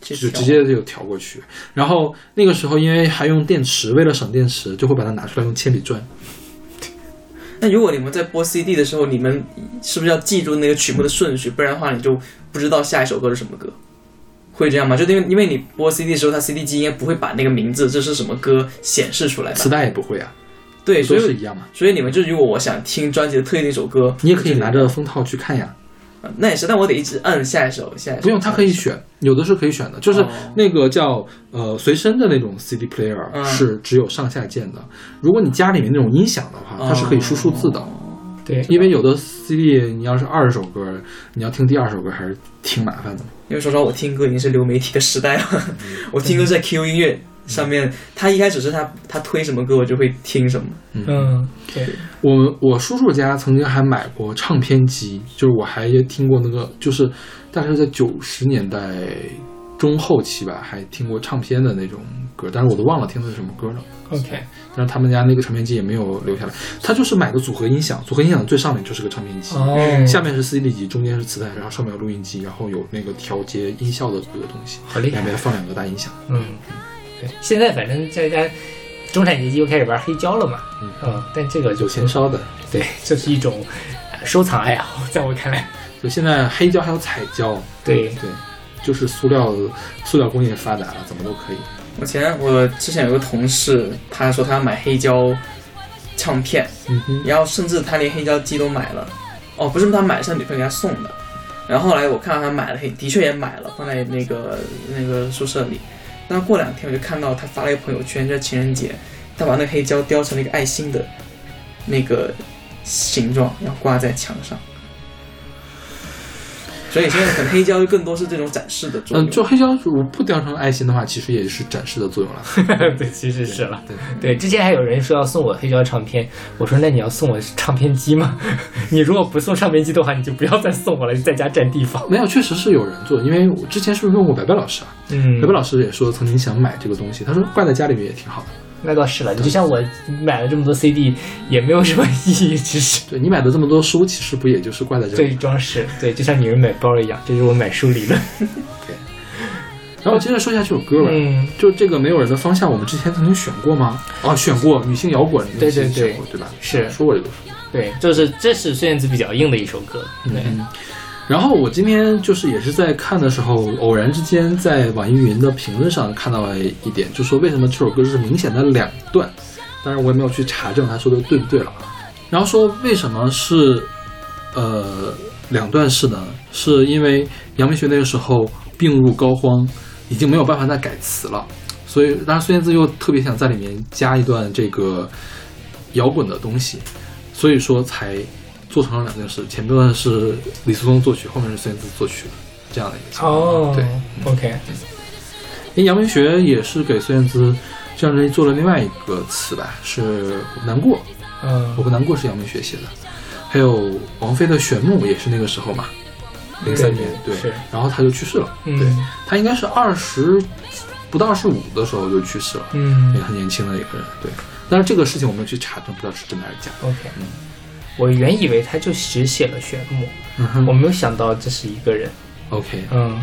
就直接就调过去。然后那个时候因为还用电池，为了省电池，就会把它拿出来用铅笔转。那如果你们在播 CD 的时候，你们是不是要记住那个曲目的顺序？不然的话，你就不知道下一首歌是什么歌。会这样吗？就因为因为你播 CD 的时候，它 CD 机应该不会把那个名字这是什么歌显示出来吧磁？带也不会啊，对，所以一样嘛。所以你们就如果我想听专辑的特定一首歌，你也可以拿着封套去看呀，呃那也是，但我得一直摁下一首，下一首。不用，它可以选，有的是可以选的，就是哦那个叫呃随身的那种 CD player 嗯是只有上下键的。如果你家里面那种音响的话，它是可以输数字的。对，因为有的 CD 你要是二十首歌，你要听第二首歌还是挺麻烦的。因为说实话，我听歌已经是流媒体的时代了。我听歌在 QQ 音乐上面，它一开始是它它推什么歌，我就会听什么。嗯，对，我我叔叔家曾经还买过唱片机，就是我还听过那个，就是大概是在九十年代中后期吧，还听过唱片的那种歌，但是我都忘了听的是什么歌了。OK，但是他们家那个唱片机也没有留下来，他就是买的组合音响，组合音响最上面就是个唱片机，哦，下面是 CD 机，中间是磁带，然后上面有录音机，然后有那个调节音效的这个东西，好厉害两边放两个大音响。嗯，对，现在反正在家中产阶级又开始玩黑胶了嘛，嗯嗯，但这个有钱烧的，对，这是一种呃收藏爱好，在我看来，就现在黑胶还有彩胶，对，对，就是塑料塑料工业发达了，怎么都可以。我前我之前有个同事，他说他要买黑胶唱片，嗯哼，然后甚至他连黑胶机都买了。哦，不是他买，是他女朋友给他送的。然后后来我看到他买了黑，的确也买了，放在那个那个宿舍里。但过两天我就看到他发了一个朋友圈，就是情人节，他把那个黑胶雕成了一个爱心的那个形状，然后挂在墙上。所以现在可能黑胶就更多是这种展示的作用。嗯，就黑胶如果不雕成爱心的话，其实也是展示的作用了。对，其实是了。对，对，之前还有人说要送我黑胶唱片，我说那你要送我唱片机吗？你如果不送唱片机的话，你就不要再送我了，你在家占地方。没有，确实是有人做，因为我之前是不是问过白白老师啊？嗯白白老师也说曾经想买这个东西，他说挂在家里面也挺好的。那倒是了，你就像我买了这么多 CD，也没有什么意义，其实。对你买的这么多书，其实不也就是挂在这对里？装饰，对，就像女人买包一样，这是我买书理论。对然后接着说一下这首歌吧。嗯，就这个没有人的方向，我们之前曾经选过吗？啊，选过女性摇滚，对对对对吧？是说过这个。对，就是这是孙燕姿比较硬的一首歌。对，嗯，然后我今天就是也是在看的时候，偶然之间在网易云的评论上看到了一点，就说为什么这首歌是明显的两段，当然我也没有去查证他说的对不对了。然后说为什么是呃两段式呢？是因为杨明学那个时候病入膏肓，已经没有办法再改词了，所以当然孙燕姿又特别想在里面加一段这个摇滚的东西，所以说才做成了两件事，前段是李叔松作曲，后面是孙燕姿作曲的这样的一个情况。哦，对，，OK，因为杨明学也是给孙燕姿这张专辑做了另外一个词吧，是我难过，嗯我嗯，不难过是杨明学写的，还有王菲的旋木也是那个时候嘛，零三年对是，然后他就去世了，嗯对他应该是二十不到二十五的时候就去世了，嗯也很年轻的一个人，对。但是这个事情我们去查证，不知道是真的还是假的。，OK。我原以为他就只写了旋木，嗯我没有想到这是一个人。，OK，嗯，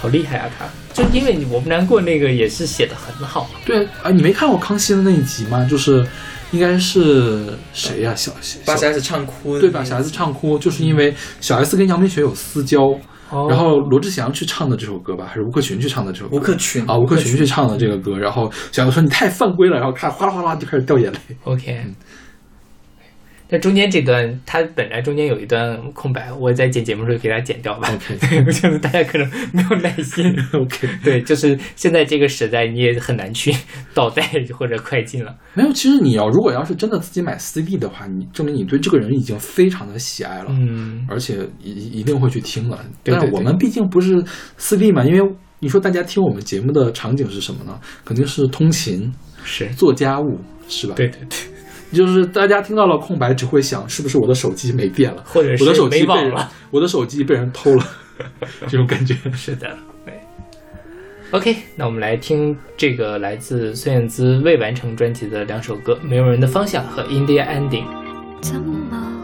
好厉害啊！他就因为我不难过那个也是写的很好。对啊，你没看过康熙的那一集吗？就是应该是谁呀、小小把小 S 唱哭的对把小 S 唱哭，就是因为小 S 跟杨明雪有私交，哦然后罗志祥去唱的这首歌吧，还是吴克群去唱的这首歌？吴克群啊，吴克群去唱的这个歌，然后小 S 说你太犯规了，然后看哗啦哗啦就开始掉眼泪。OK，但中间这段，它本来中间有一段空白，我在剪节目的时候给它剪掉吧。OK 对，我觉得大家可能没有耐心。OK，对，就是现在这个时代，你也很难去 倒带或者快进了。没有，其实你要如果要是真的自己买 CD 的话，你证明你对这个人已经非常的喜爱了。嗯，而且一一定会去听了。对对但是我们毕竟不是 CD 嘛，因为你说大家听我们节目的场景是什么呢？肯定是通勤、是做家务，是吧？对对对，就是大家听到了空白，只会想是不是我的手机没电了，或者是我的手机被，我的手机被人偷了，这种感觉是的。OK，那我们来听这个来自孙燕姿未完成专辑的两首歌《没有人的方向》和《India Ending》。怎么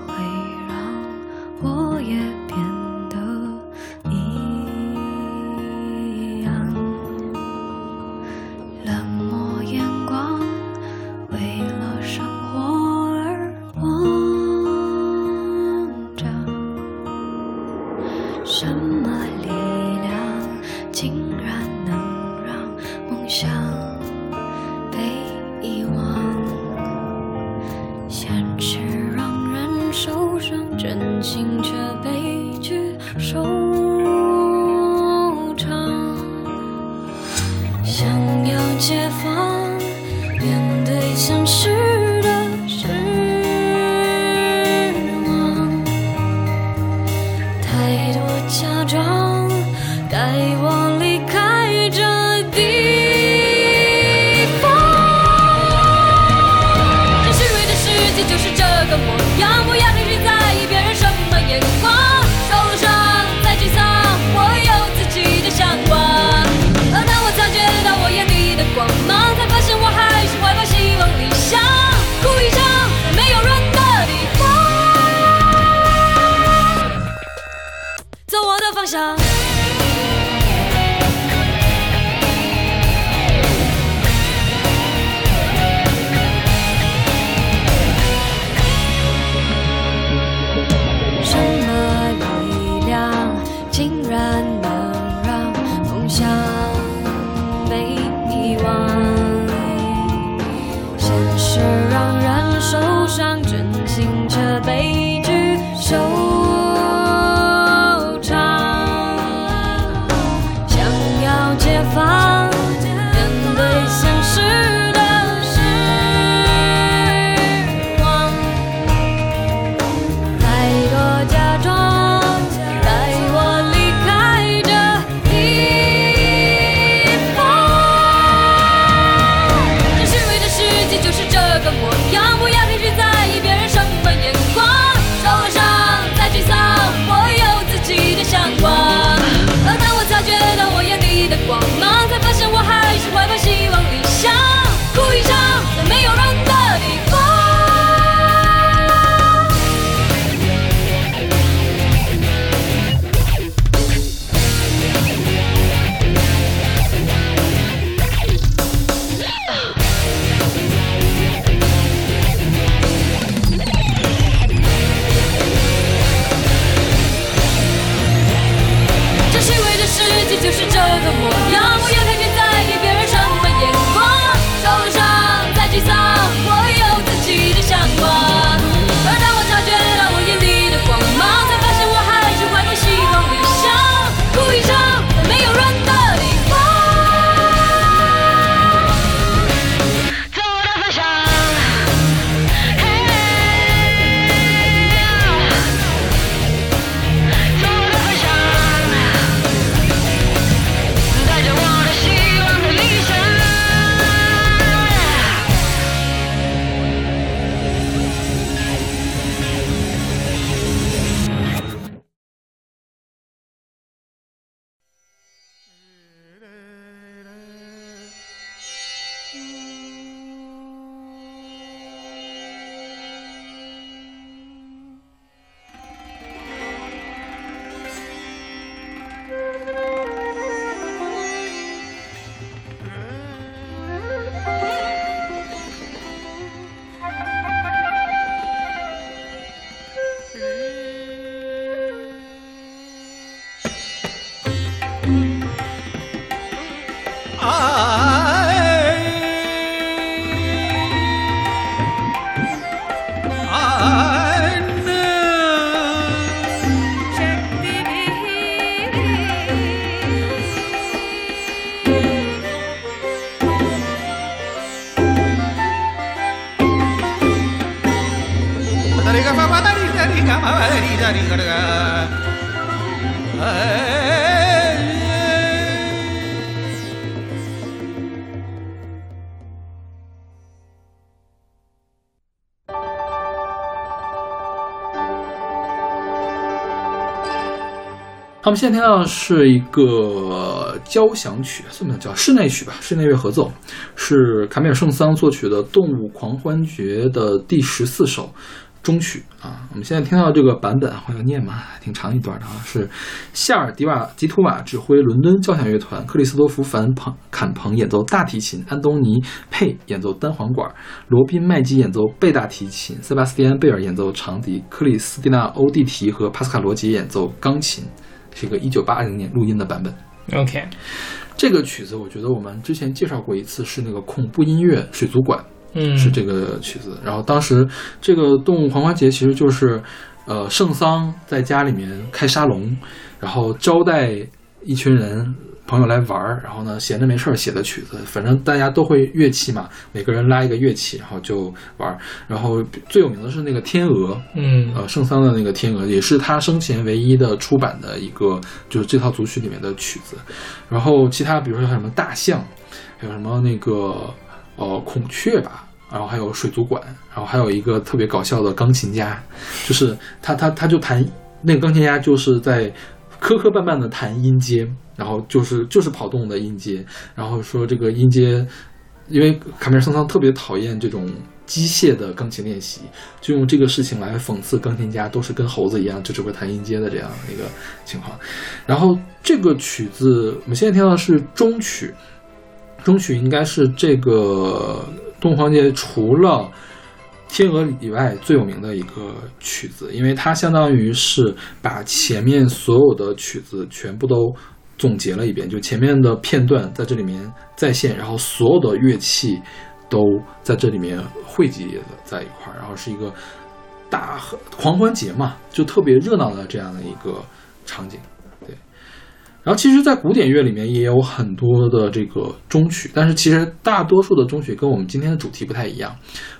好，我们现在听到的是一个交响曲，算不算叫室内曲吧？室内乐合奏，是卡米尔·圣桑作曲的《动物狂欢节》的第十四首。中曲啊。我们现在听到这个版本，我要念嘛，挺长一段的啊，是夏尔迪瓦吉图瓦指挥伦敦交响乐团，克里斯多夫凡彭坎彭演奏大提琴，安东尼佩演奏单簧管，罗宾麦基演奏贝大提琴，塞巴斯蒂安贝尔演奏长笛，克里斯蒂娜欧蒂提和帕斯卡罗杰演奏钢琴。是一个一九八零年录音的版本。OK，这个曲子我觉得我们之前介绍过一次，是那个恐怖音乐水族馆，嗯，是这个曲子。然后当时这个动物狂欢节其实就是，呃，圣桑在家里面开沙龙，然后招待一群人朋友来玩儿，然后呢闲着没事儿写的曲子。反正大家都会乐器嘛，每个人拉一个乐器，然后就玩儿。然后最有名的是那个天鹅，嗯呃，圣桑的那个天鹅也是他生前唯一的出版的一个，就是这套组曲里面的曲子。然后其他比如说还有什么大象，还有什么那个呃孔雀吧，然后还有水族馆，然后还有一个特别搞笑的钢琴家，就是他他他就弹那个钢琴家就是在磕磕绊绊的弹音阶，然后就是就是跑动的音阶，然后说这个音阶，因为卡梅尔桑桑特别讨厌这种机械的钢琴练习，就用这个事情来讽刺钢琴家都是跟猴子一样，就只会弹音阶的这样的一个情况。然后这个曲子我们现在听到的是中曲，中曲应该是这个东皇节除了天鹅以外最有名的一个曲子，因为它相当于是把前面所有的曲子全部都总结了一遍，就前面的片段在这里面再现，然后所有的乐器都在这里面汇集在一块儿，然后是一个大狂欢节嘛，就特别热闹的这样的一个场景。然后其实，在古典乐里面也有很多的这个中曲，但是其实大多数的中曲跟我们今天的主题不太一样。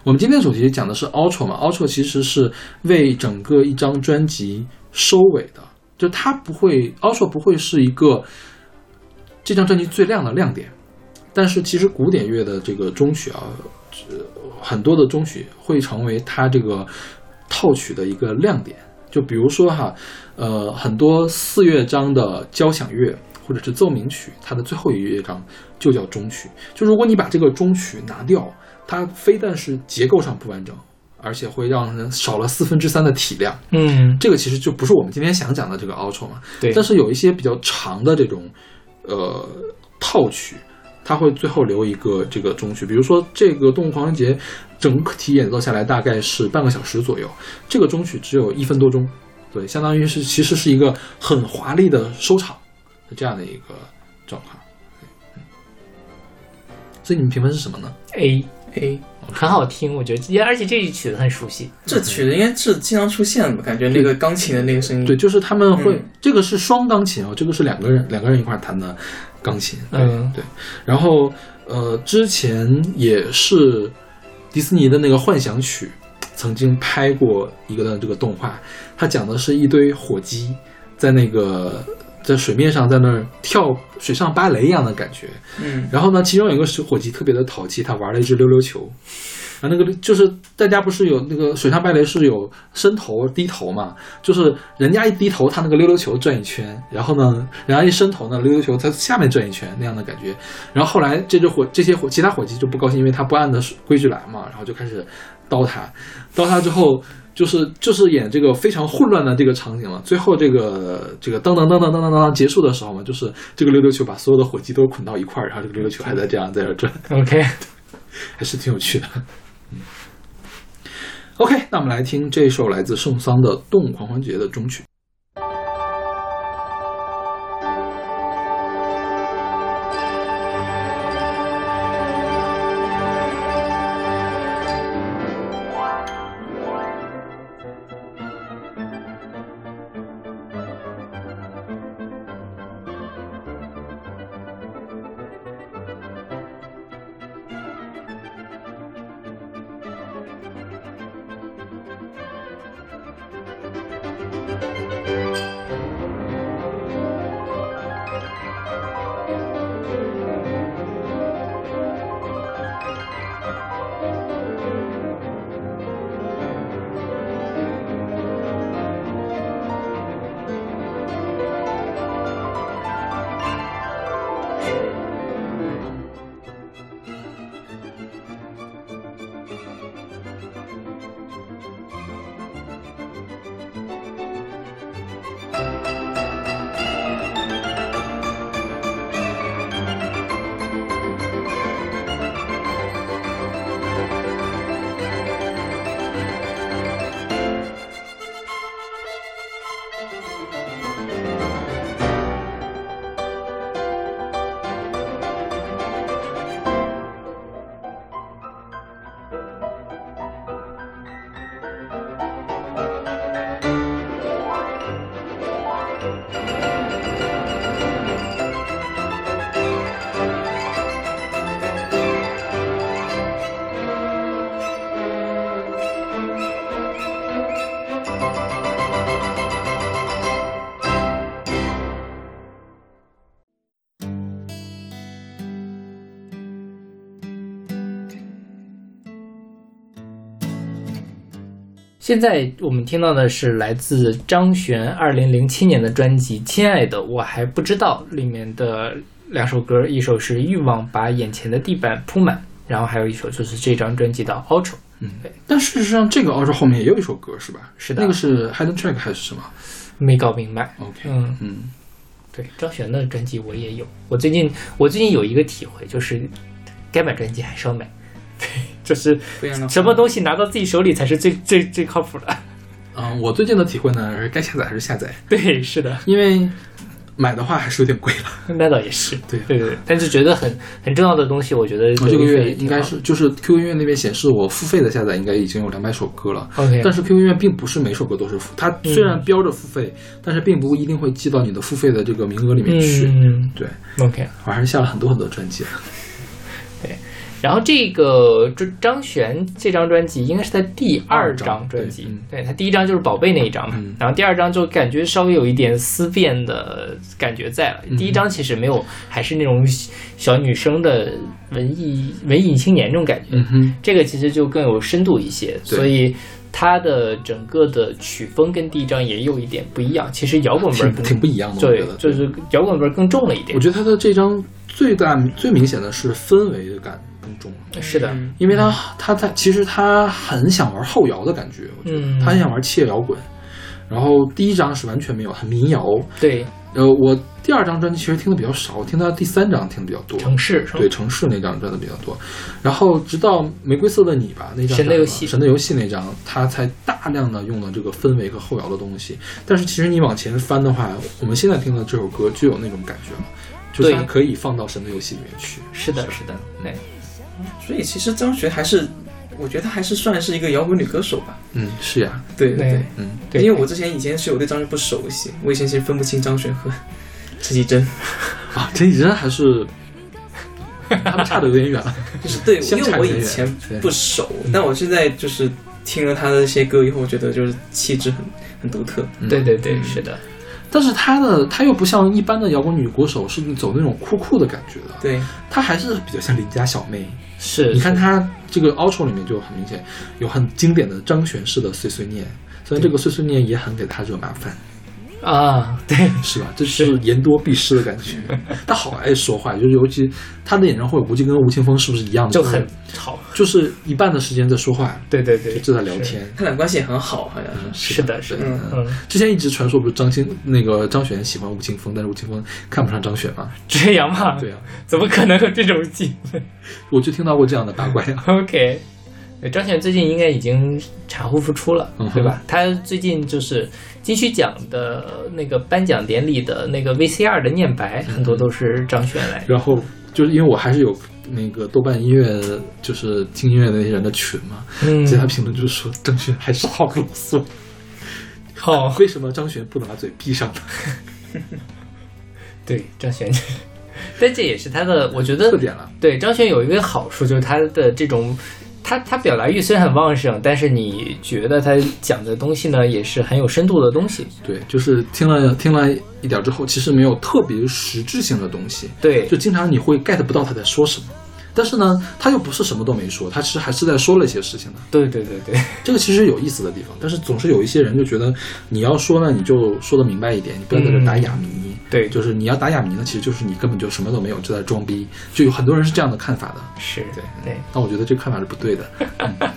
我们今天的主题讲的是 outro 嘛，outro 其实是为整个一张专辑收尾的，就它不会 outro 不会是一个这张专辑最亮的亮点，但是其实古典乐的这个中曲啊，很多的中曲会成为它这个套曲的一个亮点。就比如说哈，呃，很多四乐章的交响乐或者是奏鸣曲，它的最后一乐章就叫中曲。就如果你把这个中曲拿掉，它非但是结构上不完整，而且会让人少了四分之三的体量。嗯，这个其实就不是我们今天想讲的这个 outro 嘛。对，但是有一些比较长的这种呃套曲，它会最后留一个这个中曲。比如说这个动物狂欢节整体演奏下来大概是半个小时左右，这个中曲只有一分多钟，对，相当于是其实是一个很华丽的收场的这样的一个状况。所以你们评分是什么呢？？A A，，很好听，我觉得，而且这一曲子很熟悉。这曲子应该是经常出现的，感觉那个钢琴的那个声音。对，就是他们会，嗯这个是双钢琴哦，这个是两个人两个人一块弹的钢琴。对、嗯对，然后呃，之前也是迪士尼的那个幻想曲，曾经拍过一个的这个动画，它讲的是一堆火鸡在那个在水面上在那儿跳水上芭蕾一样的感觉。嗯，然后呢，其中有一个小伙计特别的淘气，他玩了一只溜溜球。啊那个就是大家不是有那个水上芭蕾是有伸头低头嘛，就是人家一低头，他那个溜溜球转一圈，然后呢，人家一伸头呢，溜溜球在下面转一圈那样的感觉。然后后来这只火这些火其他火鸡就不高兴，因为他不按的规矩来嘛，然后就开始刀塔，刀塔之后。就是就是演这个非常混乱的这个场景了，最后这个这个噔噔噔噔噔噔噔结束的时候嘛，就是这个溜溜球把所有的火鸡都捆到一块儿，然后这个溜溜球还在这样在这转，OK，还是挺有趣的。嗯 OK，那我们来听这首来自圣桑的《动物狂欢节》的中曲。现在我们听到的是来自张悬二零零七年的专辑《亲爱的，我还不知道》里面的两首歌，一首是《欲望把眼前的地板铺满》，然后还有一首就是这张专辑的 Outro。嗯，但事实上这个 outro 后面也有一首歌是吧？是的那个是 hidden track 还是什么没搞明白。？OK，嗯，嗯，对，张悬的专辑我也有。我最近我最近有一个体会，就是该买专辑还是要买，对，就是什么东西拿到自己手里才是最最最靠谱的。嗯、我最近的体会呢是该下载还是下载，对，是的，因为买的话还是有点贵了。那倒也是。对对对，但是觉得很很重要的东西，我觉得我这个月应该是就是 QQ 音乐那边显示我付费的下载应该已经有两百首歌了。OK，但是 QQ 音乐并不是每首歌都是付，它虽然标着付费，但是并不一定会记到你的付费的这个名额里面去。嗯对，，OK。我还是下了很多很多专辑。然后这个张张悬这张专辑应该是他第二张专辑对他第一张就是宝贝那一张嘛，嗯然后第二张就感觉稍微有一点思辨的感觉在了。嗯第一张其实没有，还是那种小女生的文艺文艺青年那种感觉，这个其实就更有深度一些，所以。它的整个的曲风跟第一张也有一点不一样，其实摇滚味儿挺不一样的，对，就是摇滚味儿更重了一点我。觉得他的这张最大最明显的是氛围感更重了。是的，嗯因为他他他其实他很想玩后摇的感觉，我觉得、嗯他很想玩切摇滚。然后第一张是完全没有，很民谣。对，呃，我第二张专辑其实听的比较少，我听到第三张听的比较多。城市对城市那张真的比较多，然后直到玫瑰色的你吧那张神的游戏神的游戏那张，他才大量的用了这个氛围和后摇的东西。但是其实你往前翻的话，我们现在听的这首歌就有那种感觉了，就是它可以放到神的游戏里面去。是的，是的，对。所以其实张悬还是，我觉得她还是算是一个摇滚女歌手吧。嗯，是呀，对对对，嗯，对。因为我之前以前是有对张悬不熟悉，我以前其实分不清张悬和陈绮贞，啊，陈绮贞还是 他们差的有点远了。就是对，相因为我差有点远。以前不熟，但我现在就是听了她的一些歌以后，我觉得就是气质很很独特。嗯。对对对，是的，但是她的她又不像一般的摇滚女歌手是走那种酷酷的感觉的，对，她还是比较像邻家小妹。是。你看他这个 outro 里面就很明显有很经典的张悬式的碎碎念，虽然这个碎碎念也很给他惹麻烦，啊，对，是吧？这是言多必失的感觉。他好爱说话，就是尤其他的演唱会，我估计跟吴青峰是不是一样的？就很吵。就是一半的时间在说话，对对对，就在聊天。他俩关系也很好，好像是。是的，是的，嗯嗯，之前一直传说不是张欣那个张悬喜欢吴青峰，但是吴青峰看不上张悬嘛？这样嘛，对啊，怎么可能有这种机会我就听到过这样的八卦呀。OK，对张悬最近应该已经产后复出了，嗯对吧？他最近就是金曲奖的那个颁奖典礼的那个 VCR 的念白，很多都是张悬来的。然后就是因为我还是有那个豆瓣音乐，就是听音乐的那些人的群嘛，嗯其他评论就是说张悬还是好啰嗦，好，为什么张悬不能把嘴闭上呢？对张悬，但这也是他的，我觉得特点了。对张悬有一个好处，就是他的这种，他他表达欲虽然很旺盛，但是你觉得他讲的东西呢，也是很有深度的东西。对，就是听了听了一点之后，其实没有特别实质性的东西，对就经常你会 get 不到他在说什么。但是呢，他又不是什么都没说，他其实还是在说了一些事情的。对对对对，这个其实有意思的地方，但是总是有一些人就觉得你要说呢，你就说的明白一点，你不要在这打哑谜。对。就是你要打哑谜呢，其实就是你根本就什么都没有，就在装逼。就有很多人是这样的看法的，是，对。对。但我觉得这个看法是不对的。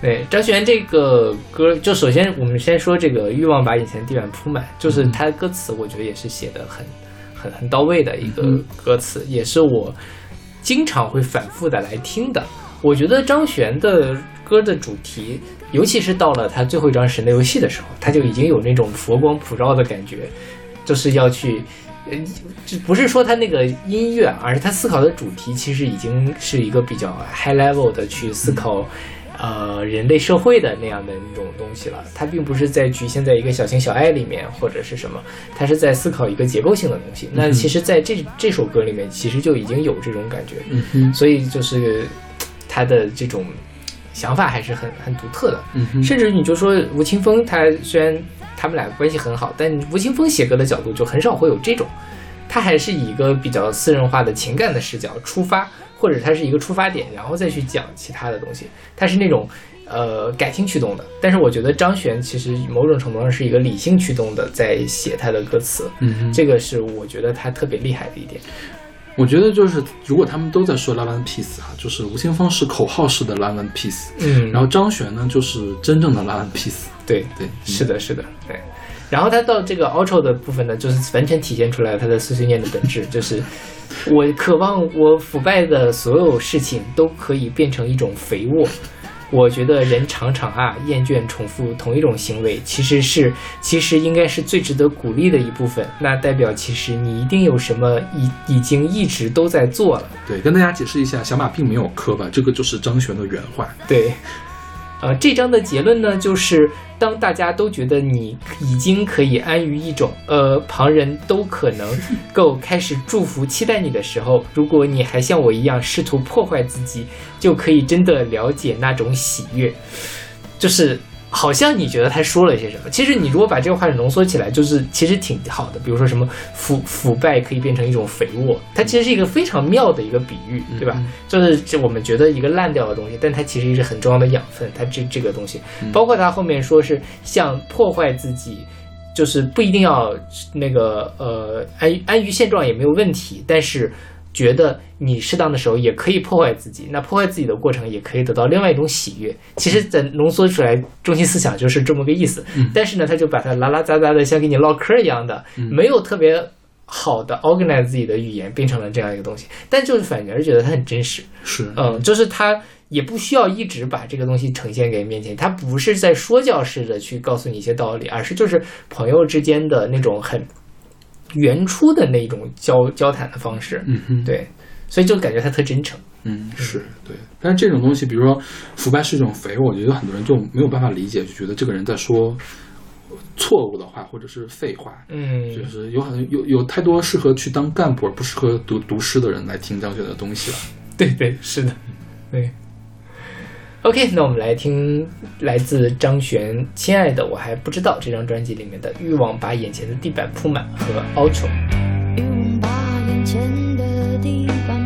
对，张悬这个歌，就首先我们先说这个欲望把眼前地板铺满，就是他的歌词，我觉得也是写的很很很到位的一个嗯歌词，也是我经常会反复的来听的。我觉得张悬的歌的主题，尤其是到了他最后一张《神的游戏》的时候，他就已经有那种佛光普照的感觉，就是要去。呃，这不是说他那个音乐，而是他思考的主题，其实已经是一个比较 high level 的去思考，呃，人类社会的那样的那种东西了。他并不是在局限在一个小情小爱里面或者是什么，他是在思考一个结构性的东西。那其实，在这这首歌里面，其实就已经有这种感觉。嗯哼，所以就是他的这种想法还是很很独特的。甚至你就说吴青峰，他虽然他们俩关系很好，但吴青峰写歌的角度就很少会有这种，他还是以一个比较私人化的情感的视角出发，或者他是一个出发点，然后再去讲其他的东西。他是那种呃感性驱动的，但是我觉得张悬其实某种程度上是一个理性驱动的，在写他的歌词，嗯哼，这个是我觉得他特别厉害的一点。我觉得就是如果他们都在说 Love and Peace 啊，就是吴青峰是口号式的 Love and Peace，嗯然后张悬呢就是真正的 Love and Peace。对，对，嗯是的，是的，对。然后他到这个 outro 的部分呢，就是完全体现出来他的碎碎念的本质，就是我渴望我腐败的所有事情都可以变成一种肥沃。我觉得人常常啊厌倦重复同一种行为，其实是其实应该是最值得鼓励的一部分。那代表其实你一定有什么已已经一直都在做了。对，跟大家解释一下，小马并没有磕吧，这个就是张悬的原话。对，呃，这章的结论呢，就是当大家都觉得你已经可以安于一种，呃，旁人都可能 够开始祝福、期待你的时候，如果你还像我一样试图破坏自己，就可以真的了解那种喜悦，就是。好像你觉得他说了一些什么？其实你如果把这个话浓缩起来，就是其实挺好的。比如说什么腐腐败可以变成一种肥沃，它其实是一个非常妙的一个比喻，对吧？就是这我们觉得一个烂掉的东西，但它其实是很重要的养分。它这这个东西，包括他后面说是像破坏自己，就是不一定要那个呃安安于现状也没有问题，但是觉得你适当的时候也可以破坏自己，那破坏自己的过程也可以得到另外一种喜悦。其实，在浓缩出来，中心思想就是这么个意思。但是呢，他就把它拉拉杂杂的，像跟你唠嗑一样的，没有特别好的 organize 自己的语言，变成了这样一个东西。但就是反而觉得它很真实。是，嗯，就是他也不需要一直把这个东西呈现给面前，他不是在说教式的去告诉你一些道理，而是就是朋友之间的那种很原初的那种交交谈的方式。嗯哼，对，所以就感觉他特真诚。嗯，是对。但是这种东西，比如说腐败是一种肥，我觉得很多人就没有办法理解，就觉得这个人在说错误的话或者是废话。嗯，就是有很有有太多适合去当干部而不适合读读诗的人来听张学的东西了。对对是的，对。OK，那我们来听来自张悬《亲爱的我还不知道》这张专辑里面的《欲望把眼前的地板铺满》和 Outro。欲望把眼前的地板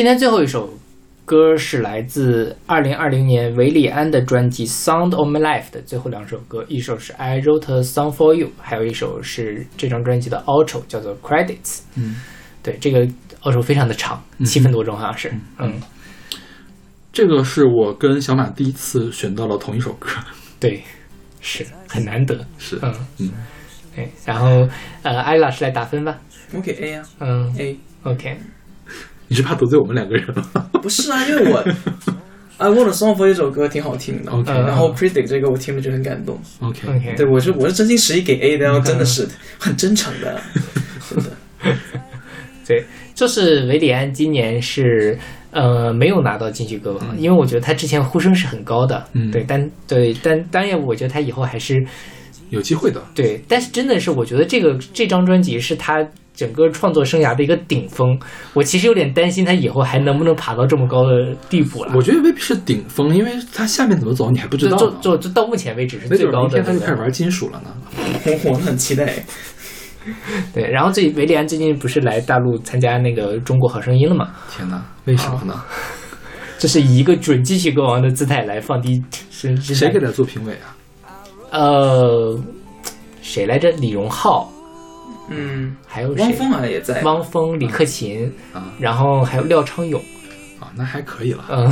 今天最后一首歌是来自二零二零年韦礼安的专辑《Sound of My Life》的最后两首歌，一首是《I Wrote a Song for You》，还有一首是这张专辑的 outro，叫做《Credits》。嗯，对，这个 outro 非常的长，七分多钟好像是。嗯，这个是我跟小马第一次选到了同一首歌，对，是很难得。是嗯嗯，对，然后呃，艾老师来打分吧。我给 A 啊嗯，A。，OK，你是怕得罪我们两个人吗 不是啊，因为我 I Want a Song for 这首歌挺好听的 OK 然后 Predict 这个我听了就很感动。？OK，OK，对，我是我是真心实意给 A 的，然后真的是很真诚的，真的。对，就是韦礼安今年是呃没有拿到金曲歌王，因为我觉得他之前呼声是很高的，嗯对，但对，但当然我觉得他以后还是有机会的。对，但是真的是我觉得这个这张专辑是他整个创作生涯的一个顶峰，我其实有点担心他以后还能不能爬到这么高的地步了。我觉得未必是顶峰，因为他下面怎么走你还不知道就道。就就到目前为止是最高的，准明天他就开始玩金属了呢。我 我很期待。对，然后最韦利安最近不是来大陆参加那个中国好声音了吗？天哪，为什么呢？这是以一个准机器歌王的姿态来放低身谁给他做评委啊？呃，谁来着？李荣浩，嗯，还有谁？汪峰好像也在。汪峰、李克勤，啊然后还有廖昌永。啊，那还可以了，嗯，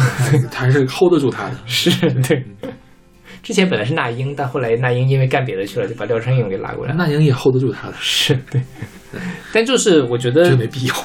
他 还是 hold 得住他的。是对。之前本来是那英，但后来那英因为干别的去了，就把廖昌永给拉过来。那英也 hold 得住他的，是对，但就是我觉得这没必要。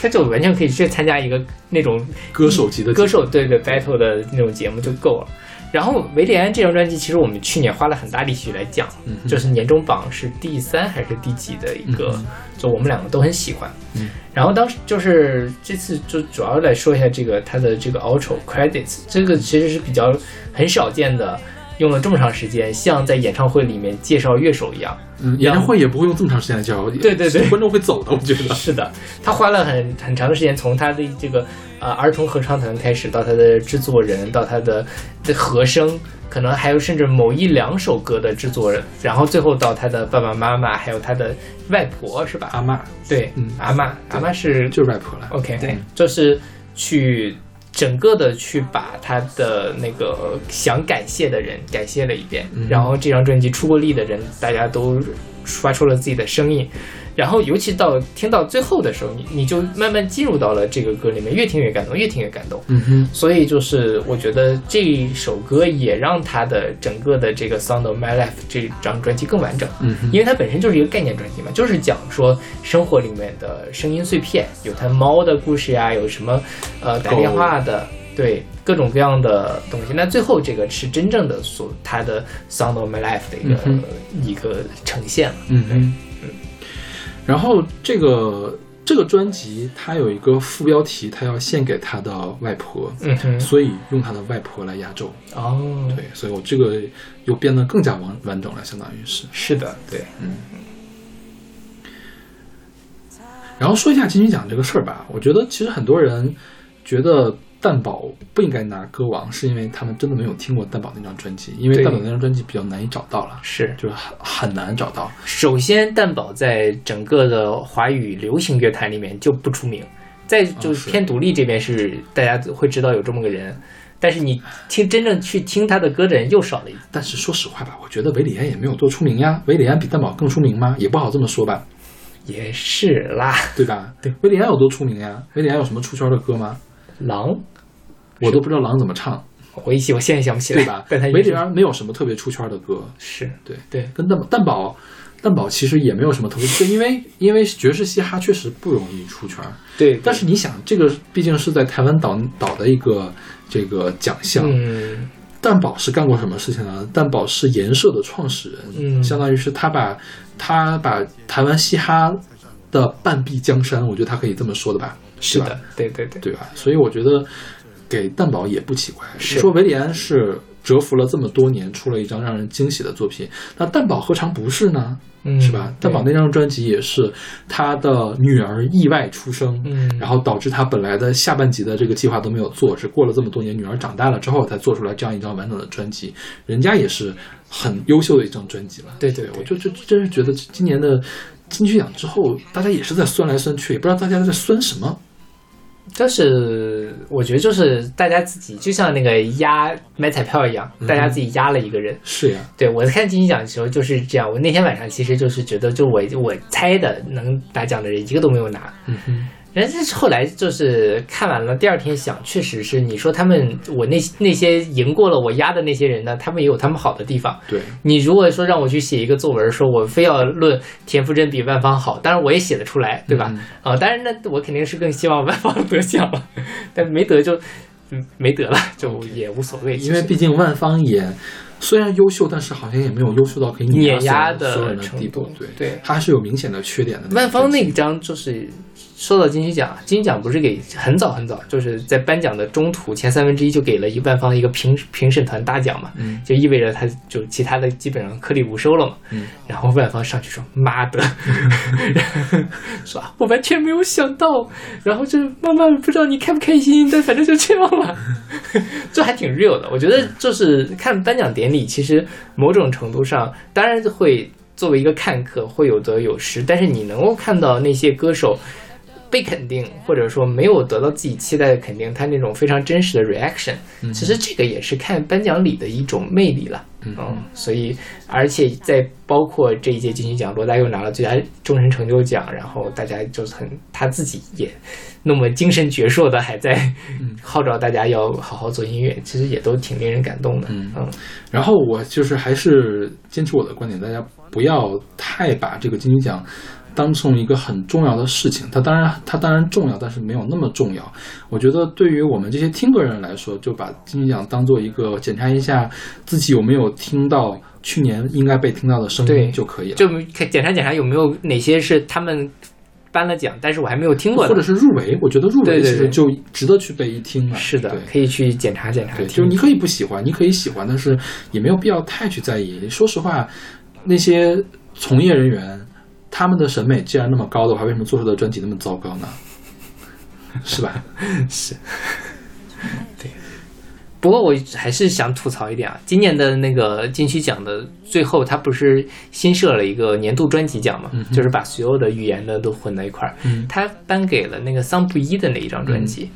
他就完全可以去参加一个那种歌手级的歌手对对 battle 的那种节目就够了。然后维里安这张专辑，其实我们去年花了很大力气来讲，嗯就是年终榜是第三还是第几的一个，嗯就我们两个都很喜欢。嗯然后当时就是这次就主要来说一下这个它的这个 outro credits，这个其实是比较很少见的，用了这么长时间，像在演唱会里面介绍乐手一样。嗯，演唱会也不会用这么长时间来教，对对对观众会走的，我觉得。是的，他花了很很长的时间，从他的这个呃儿童合唱团开始，到他的制作人，到他的的和声，可能还有甚至某一两首歌的制作人，然后最后到他的爸爸妈妈，还有他的外婆，是吧？阿嬷对，嗯阿妈，阿妈是就是 rap 了。OK，对，就是去整个的去把他的那个想感谢的人感谢了一遍，嗯然后这张专辑出过力的人，大家都发出了自己的声音，然后尤其到听到最后的时候，你你就慢慢进入到了这个歌里面，越听越感动，越听越感动。嗯哼，所以就是我觉得这首歌也让他的整个的这个《Sound of My Life》这张专辑更完整。嗯哼，因为它本身就是一个概念专辑嘛，就是讲说生活里面的声音碎片，有它猫的故事呀，有什么呃打电话的，对各种各样的东西。那最后这个是真正的所它的 Sound of My Life 的一个、嗯一个呈现了。嗯哼。然后这个这个专辑它有一个副标题，它要献给他的外婆，嗯，所以用他的外婆来压轴。哦，对，所以我这个又变得更加完完整了，相当于是。是的，对，嗯然后说一下金曲奖这个事儿吧，我觉得其实很多人觉得蛋宝不应该拿歌王，是因为他们真的没有听过蛋宝那张专辑，因为蛋宝那张专辑比较难以找到了，是。就是很很难找到。首先，蛋宝在整个的华语流行乐坛里面就不出名，在就哦是。偏独立这边是。大家会知道有这么个人，但是。你听真正去听他的歌的人又少了一但是。说实话吧，我觉得韦礼安也没有多出名呀。韦礼安比蛋宝更出名吗？也不好这么说吧，也是。啦，对吧？对，韦礼安有多出名呀？韦礼安有什么出圈的歌吗？狼，我都不知道狼怎么唱，我一起我现在想不起来，对吧但他？韦礼安没有什么特别出圈的歌，是对对跟蛋蛋宝，蛋宝其实也没有什么特别，就因为因为爵士嘻哈确实不容易出圈。对，但是你想，这个毕竟是在台湾岛岛的一个这个奖项，嗯蛋宝是干过什么事情呢？蛋宝是颜社的创始人，嗯相当于是他把他把台湾嘻哈的半壁江山，我觉得他可以这么说的吧？吧是的，对对对，对吧？所以我觉得给蛋宝也不奇怪。是说维里安是蛰伏了这么多年，出了一张让人惊喜的作品，那蛋宝何尝不是呢？嗯是吧？蛋宝那张专辑也是他的女儿意外出生，嗯然后导致他本来的下半集的这个计划都没有做，是过了这么多年，女儿长大了之后才做出来这样一张完整的专辑，人家也是很优秀的一张专辑了。对对对我就就真是觉得今年的金曲奖之后，大家也是在酸来酸去，也不知道大家在酸什么。就是我觉得就是大家自己就像那个压买彩票一样，大家自己压了一个人。是呀，对我在看金鸡奖的时候就是这样，我那天晚上其实就是觉得，就我我猜的能拿奖的人一个都没有拿。嗯哼，然后这是后来就是看完了，第二天想，确实是你说他们我那那些赢过了我压的那些人呢，他们也有他们好的地方。对，你如果说让我去写一个作文，说我非要论田馥甄比万芳好，当然我也写得出来，对吧？嗯啊、当然那我肯定是更希望万芳得奖了，但没得就嗯没得了，就也无所谓。因为毕竟万芳也虽然优秀，但是好像也没有优秀到可以碾压的程度，，对，对。他还是有明显的缺点的。万芳那张就是说到金曲奖，金曲奖不是给很早很早，就是在颁奖的中途前三分之一就给了一万方一个评评审团大奖嘛，嗯就意味着他就其他的基本上颗粒无收了嘛。嗯，然后万方上去说：“妈的，说啊我完全没有想到。”然后就慢慢不知道你开不开心，但反正就这样吧，这还挺 real 的。我觉得就是看颁奖典礼，其实某种程度上当然会作为一个看客会有得有失，但是你能够看到那些歌手。被肯定，或者说没有得到自己期待的肯定，他那种非常真实的 reaction，、其实这个也是看颁奖礼的一种魅力了。嗯所以而且在包括这一届金曲奖，罗大佑拿了最佳终身成就奖，然后大家就是很他自己也那么精神矍铄的还在 号召大家要好好做音乐，其实也都挺令人感动的。嗯嗯然后我就是还是坚持我的观点，大家不要太把这个金曲奖当成一个很重要的事情。它当然它当然重要，但是没有那么重要。我觉得对于我们这些听歌人来说，就把金曲奖当做一个检查一下自己有没有听到去年应该被听到的声音就可以了。就看检查检查有没有哪些是他们颁了奖，但是我还没有听过的，或者是入围，我觉得入围其实就值得去被一听了。是的对，可以去检查检查对，就是你可以不喜欢，你可以喜欢，但是也没有必要太去在意。说实话，那些从业人员，他们的审美既然那么高的话，为什么做出的专辑那么糟糕呢？是吧？是不过我还是想吐槽一点啊，今年的那个金曲奖的最后，他不是新设了一个年度专辑奖嘛，就是把所有的语言的都混在一块儿。嗯他颁给了那个桑布伊的那一张专辑，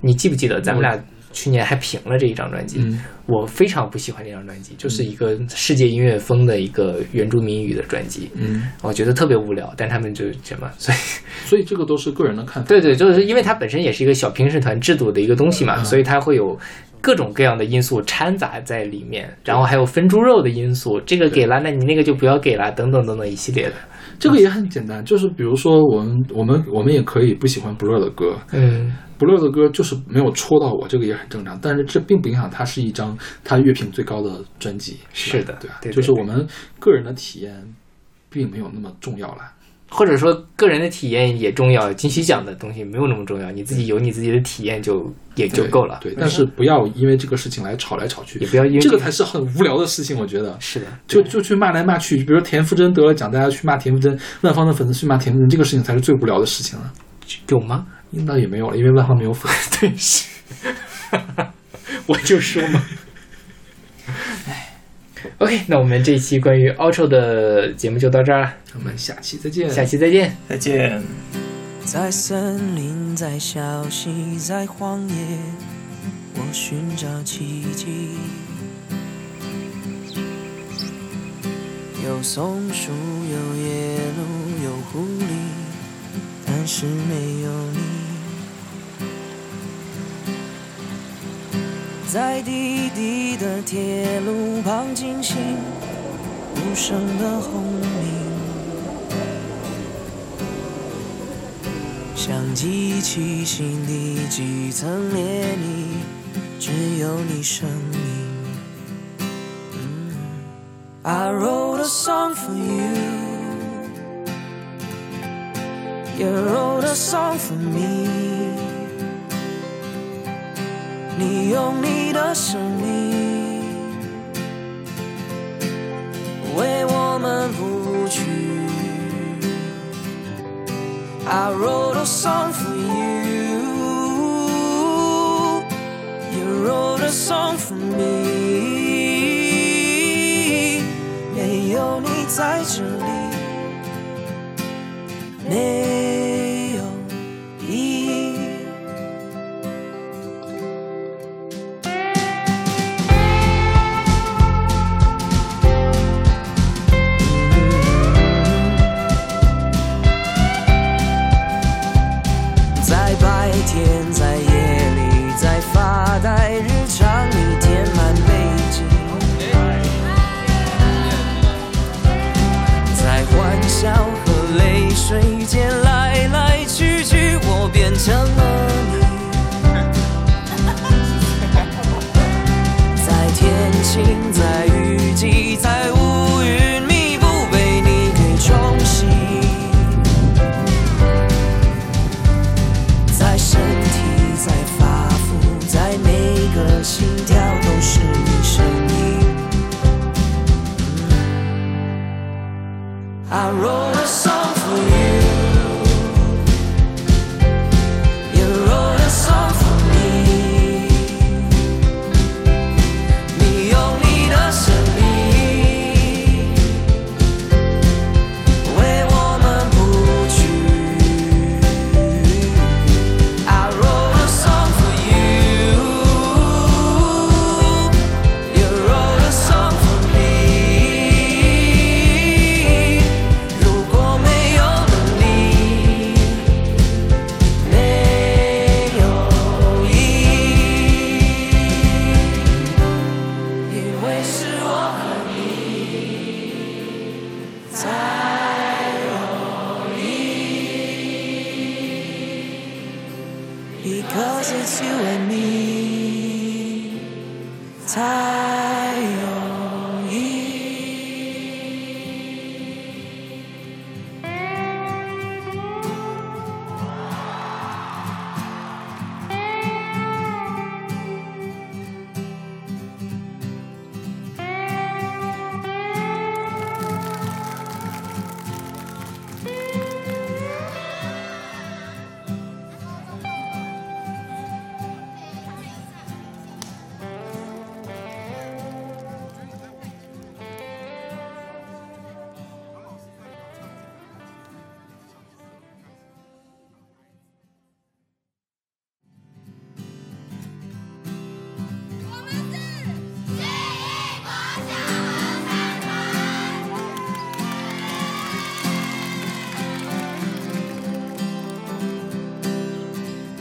你记不记得？咱们俩去年还评了这一张专辑。嗯我非常不喜欢这张专辑，就是一个世界音乐风的一个原住民语的专辑，嗯，我觉得特别无聊。但他们就什么，所以 所以这个都是个人的看法。对对，就是因为它本身也是一个小评审团制度的一个东西嘛，嗯所以它会有各种各样的因素掺杂在里面，然后还有分猪肉的因素，这个给了，那你那个就不要给了，等等等等一系列的。这个也很简单，就是比如说我们我们我们也可以不喜欢 Blur 的歌嗯，，Blur 的歌就是没有戳到我，这个也很正常。但是这并不影响它是一张它乐评最高的专辑。是的对吧？对对就是我们个人的体验并没有那么重要啦。或者说个人的体验也重要，金曲奖的东西没有那么重要，你自己有你自己的体验就也就够了。对，但是不要因为这个事情来吵来吵去也，不要因为这个才是很无聊的事情。我觉得，是的，就就去骂来骂去，比如说田馥甄得了奖，大家去骂田馥甄，万芳的粉丝去骂田馥甄，这个事情才是最无聊的事情了。有吗？那也没有了，因为万芳没有粉丝。对，是，我就说嘛。哎 OK，那我们这一期关于 Ultra 的节目就到这儿了，我们下期再见。下期再见。再见。在森林，在小溪，在荒野，我寻找奇迹。有松树，有野鹿，有狐狸，但是没有你。在低低的铁路旁进行无声的轰鸣。像机器心底几层涟漪，只有你声音。I wrote a song for you. You wrote a song for me. 你用你的生命为我们谱曲。I wrote a song for you. You wrote a song for me. 没有你在这里，没我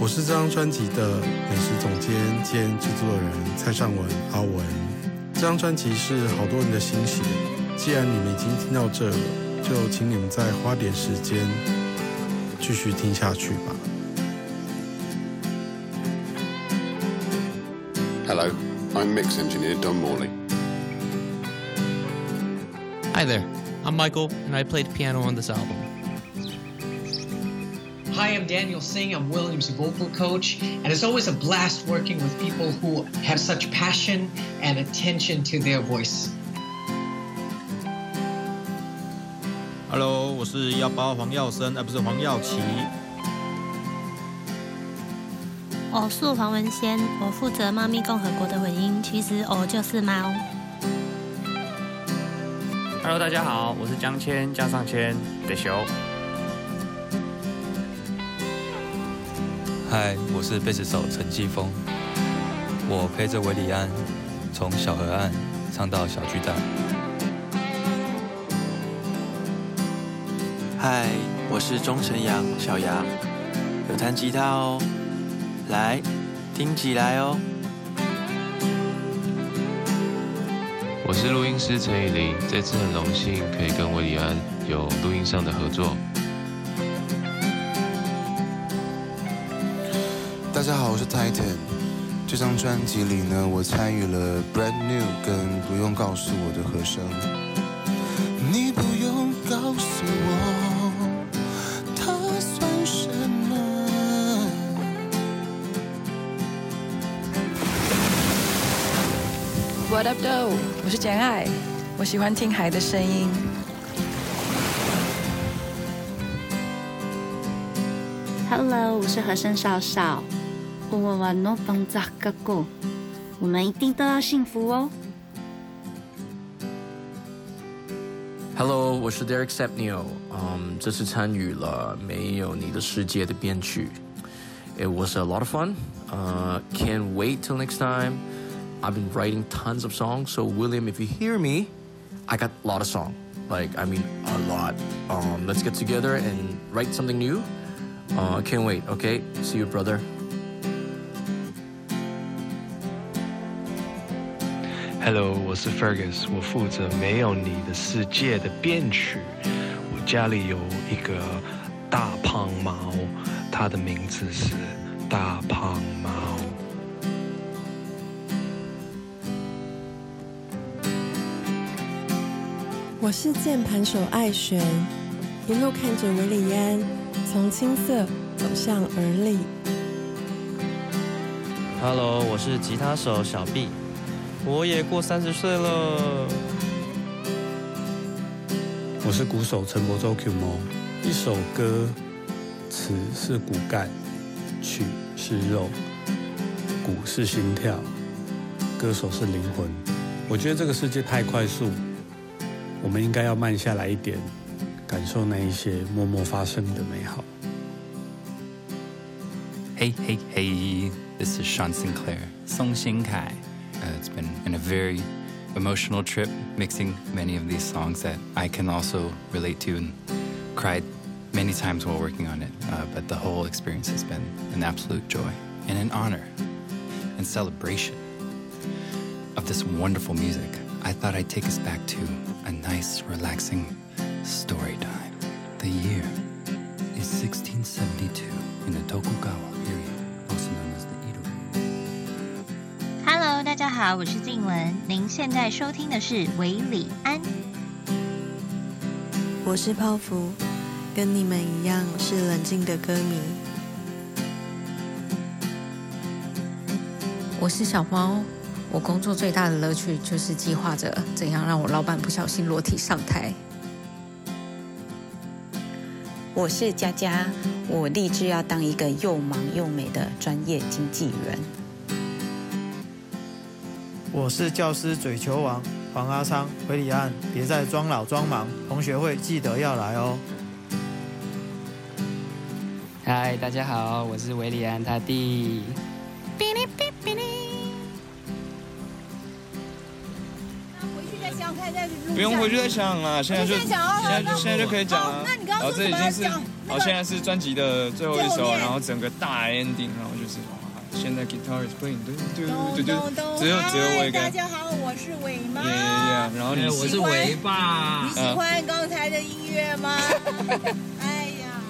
是这张专辑的美食总监兼制作人蔡尚文阿文。这张专辑是好多人的心血，既然你们已经听到这了，就请你们再花点时间继续听下去吧。Hello, I'm mix engineer Don Morley. Hi there, I'm Michael, and I played piano on this album. Hi, I'm Daniel Singh. I'm William's vocal coach, and it's always a blast working with people who have such passion and attention to their voice. Hello，我是药包黄耀生，而、不是黄耀琪。我是黄文仙，我负责《猫咪共和国》的混音，其实我就是猫。Hello，大家好，我是江谦加上谦的熊。嗨，我是贝斯手陈继峰，我陪着韦礼安从小河岸唱到小巨蛋。嗨，我是钟晨阳小杨，有弹吉他哦，来听起来哦。我是录音师陈以琳，这次很荣幸可以跟韦礼安有录音上的合作。Titan。这张专辑里呢，我参与了 Brand New 跟不用告诉我的和声。你不用告诉我，它算什么？What up, though？我是简爱，我喜欢听海的声音。Hello，我是和声少少。我我 no 帮扎个过，我们一定都要幸福哦。 Hello，我是 Derek Sepnio，嗯、这次参与了《没有你的世界》的编曲，It was a lot of fun. Uh, can't wait till next time. I've been writing tons of songs, so William, if you hear me, I got a lot of songs. Like, I mean, a lot. Um, let's get together and write something new. Uh, can't wait. Okay, see you, brother. Hello，我是 Fergus，我负责《没有你的世界》的编曲。我家里有一个大胖猫，它的名字是大胖猫。我是键盘手艾璇，一路看着维里安从青涩走向而立。Hello，我是吉他手小 B，我也过三十岁了。我是鼓手陈柏洲 Q 猫。一首歌，词是骨干，曲是肉，鼓是心跳，歌手是灵魂。我觉得这个世界太快速，我们应该要慢下来一点，感受那一些默默发生的美好。Hey, hey, hey, this is Sean Sinclair, Song Xingkai. Uh, it's been in a very emotional trip mixing many of these songs that I can also relate to and cried many times while working on it. Uh, but the whole experience has been an absolute joy and an honor and celebration of this wonderful music. I thought I'd take us back to a nice, relaxing story time. The year is 1672 in the Tokugawa 好，我是静雯，您现在收听的是韦礼安。我是泡芙，跟你们一样是冷静的歌迷。我是小猫，我工作最大的乐趣就是计划着怎样让我老板不小心裸体上台。我是佳佳，我立志要当一个又忙又美的专业经纪人。我是教师嘴球王黄阿昌，回礼安，别再装老装忙，同学会记得要来哦。嗨，大家好，我是维里安他弟。哔哩哔哔哩。回去再想，看再录。不用回去再想了，现在就现在就现在就可以讲了。那你刚刚说然后这已经是什么讲，好，个现在是专辑的最后一首，然后整个大 ending，然后就是哇，现在 guitar is playing，对对对对咚对，咚只有只有我一个嗨大，家好，我是伟妈。耶耶耶，然后你哎我是伟爸你喜欢刚才的音乐吗？哎呀，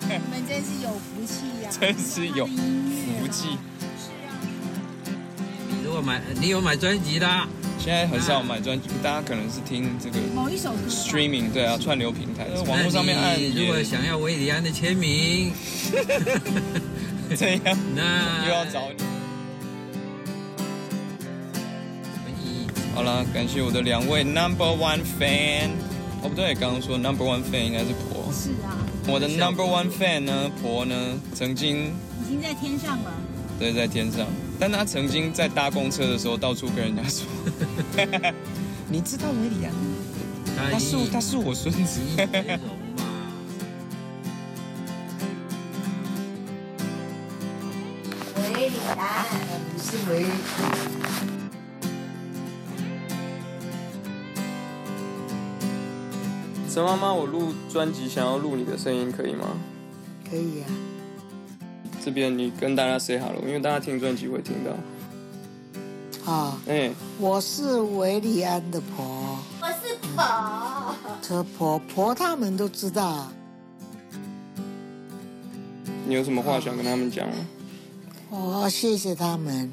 你们真是有福气呀！真是有福气。你如果买，你有买专辑的啊？现在很少买专辑，大家可能是听这个某一首歌 streaming，对啊，串流平台，网络上面按那你如果想要维里安的签名，这样，那又要找你。好了，感谢我的两位 number one fan。哦，不对，刚刚说 number one fan 应该是婆。是啊，我的 number one fan 呢，婆呢，曾经已经在天上了。对在天上，但他曾经在搭公车的时候，到处跟人家说，你知道维里安吗？他是他是我孙子。陈妈妈，我录专辑想要录你的声音，可以吗？可以啊。这边你跟大家 say hello，因为大家听专辑会听到。啊，哎、我是维里安的婆，我是婆。这婆婆他们都知道。你有什么话想跟他们讲吗？我谢谢他们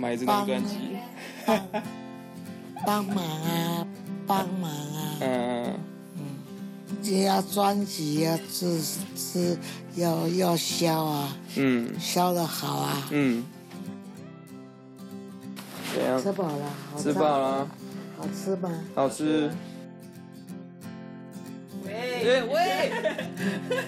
买这张专辑。帮忙啊，帮忙啊，嗯嗯，也要专辑要吃吃要要销啊，嗯，销的好啊，嗯，怎样？吃饱了，好吃饱了，好吃吗？好吃。喂喂。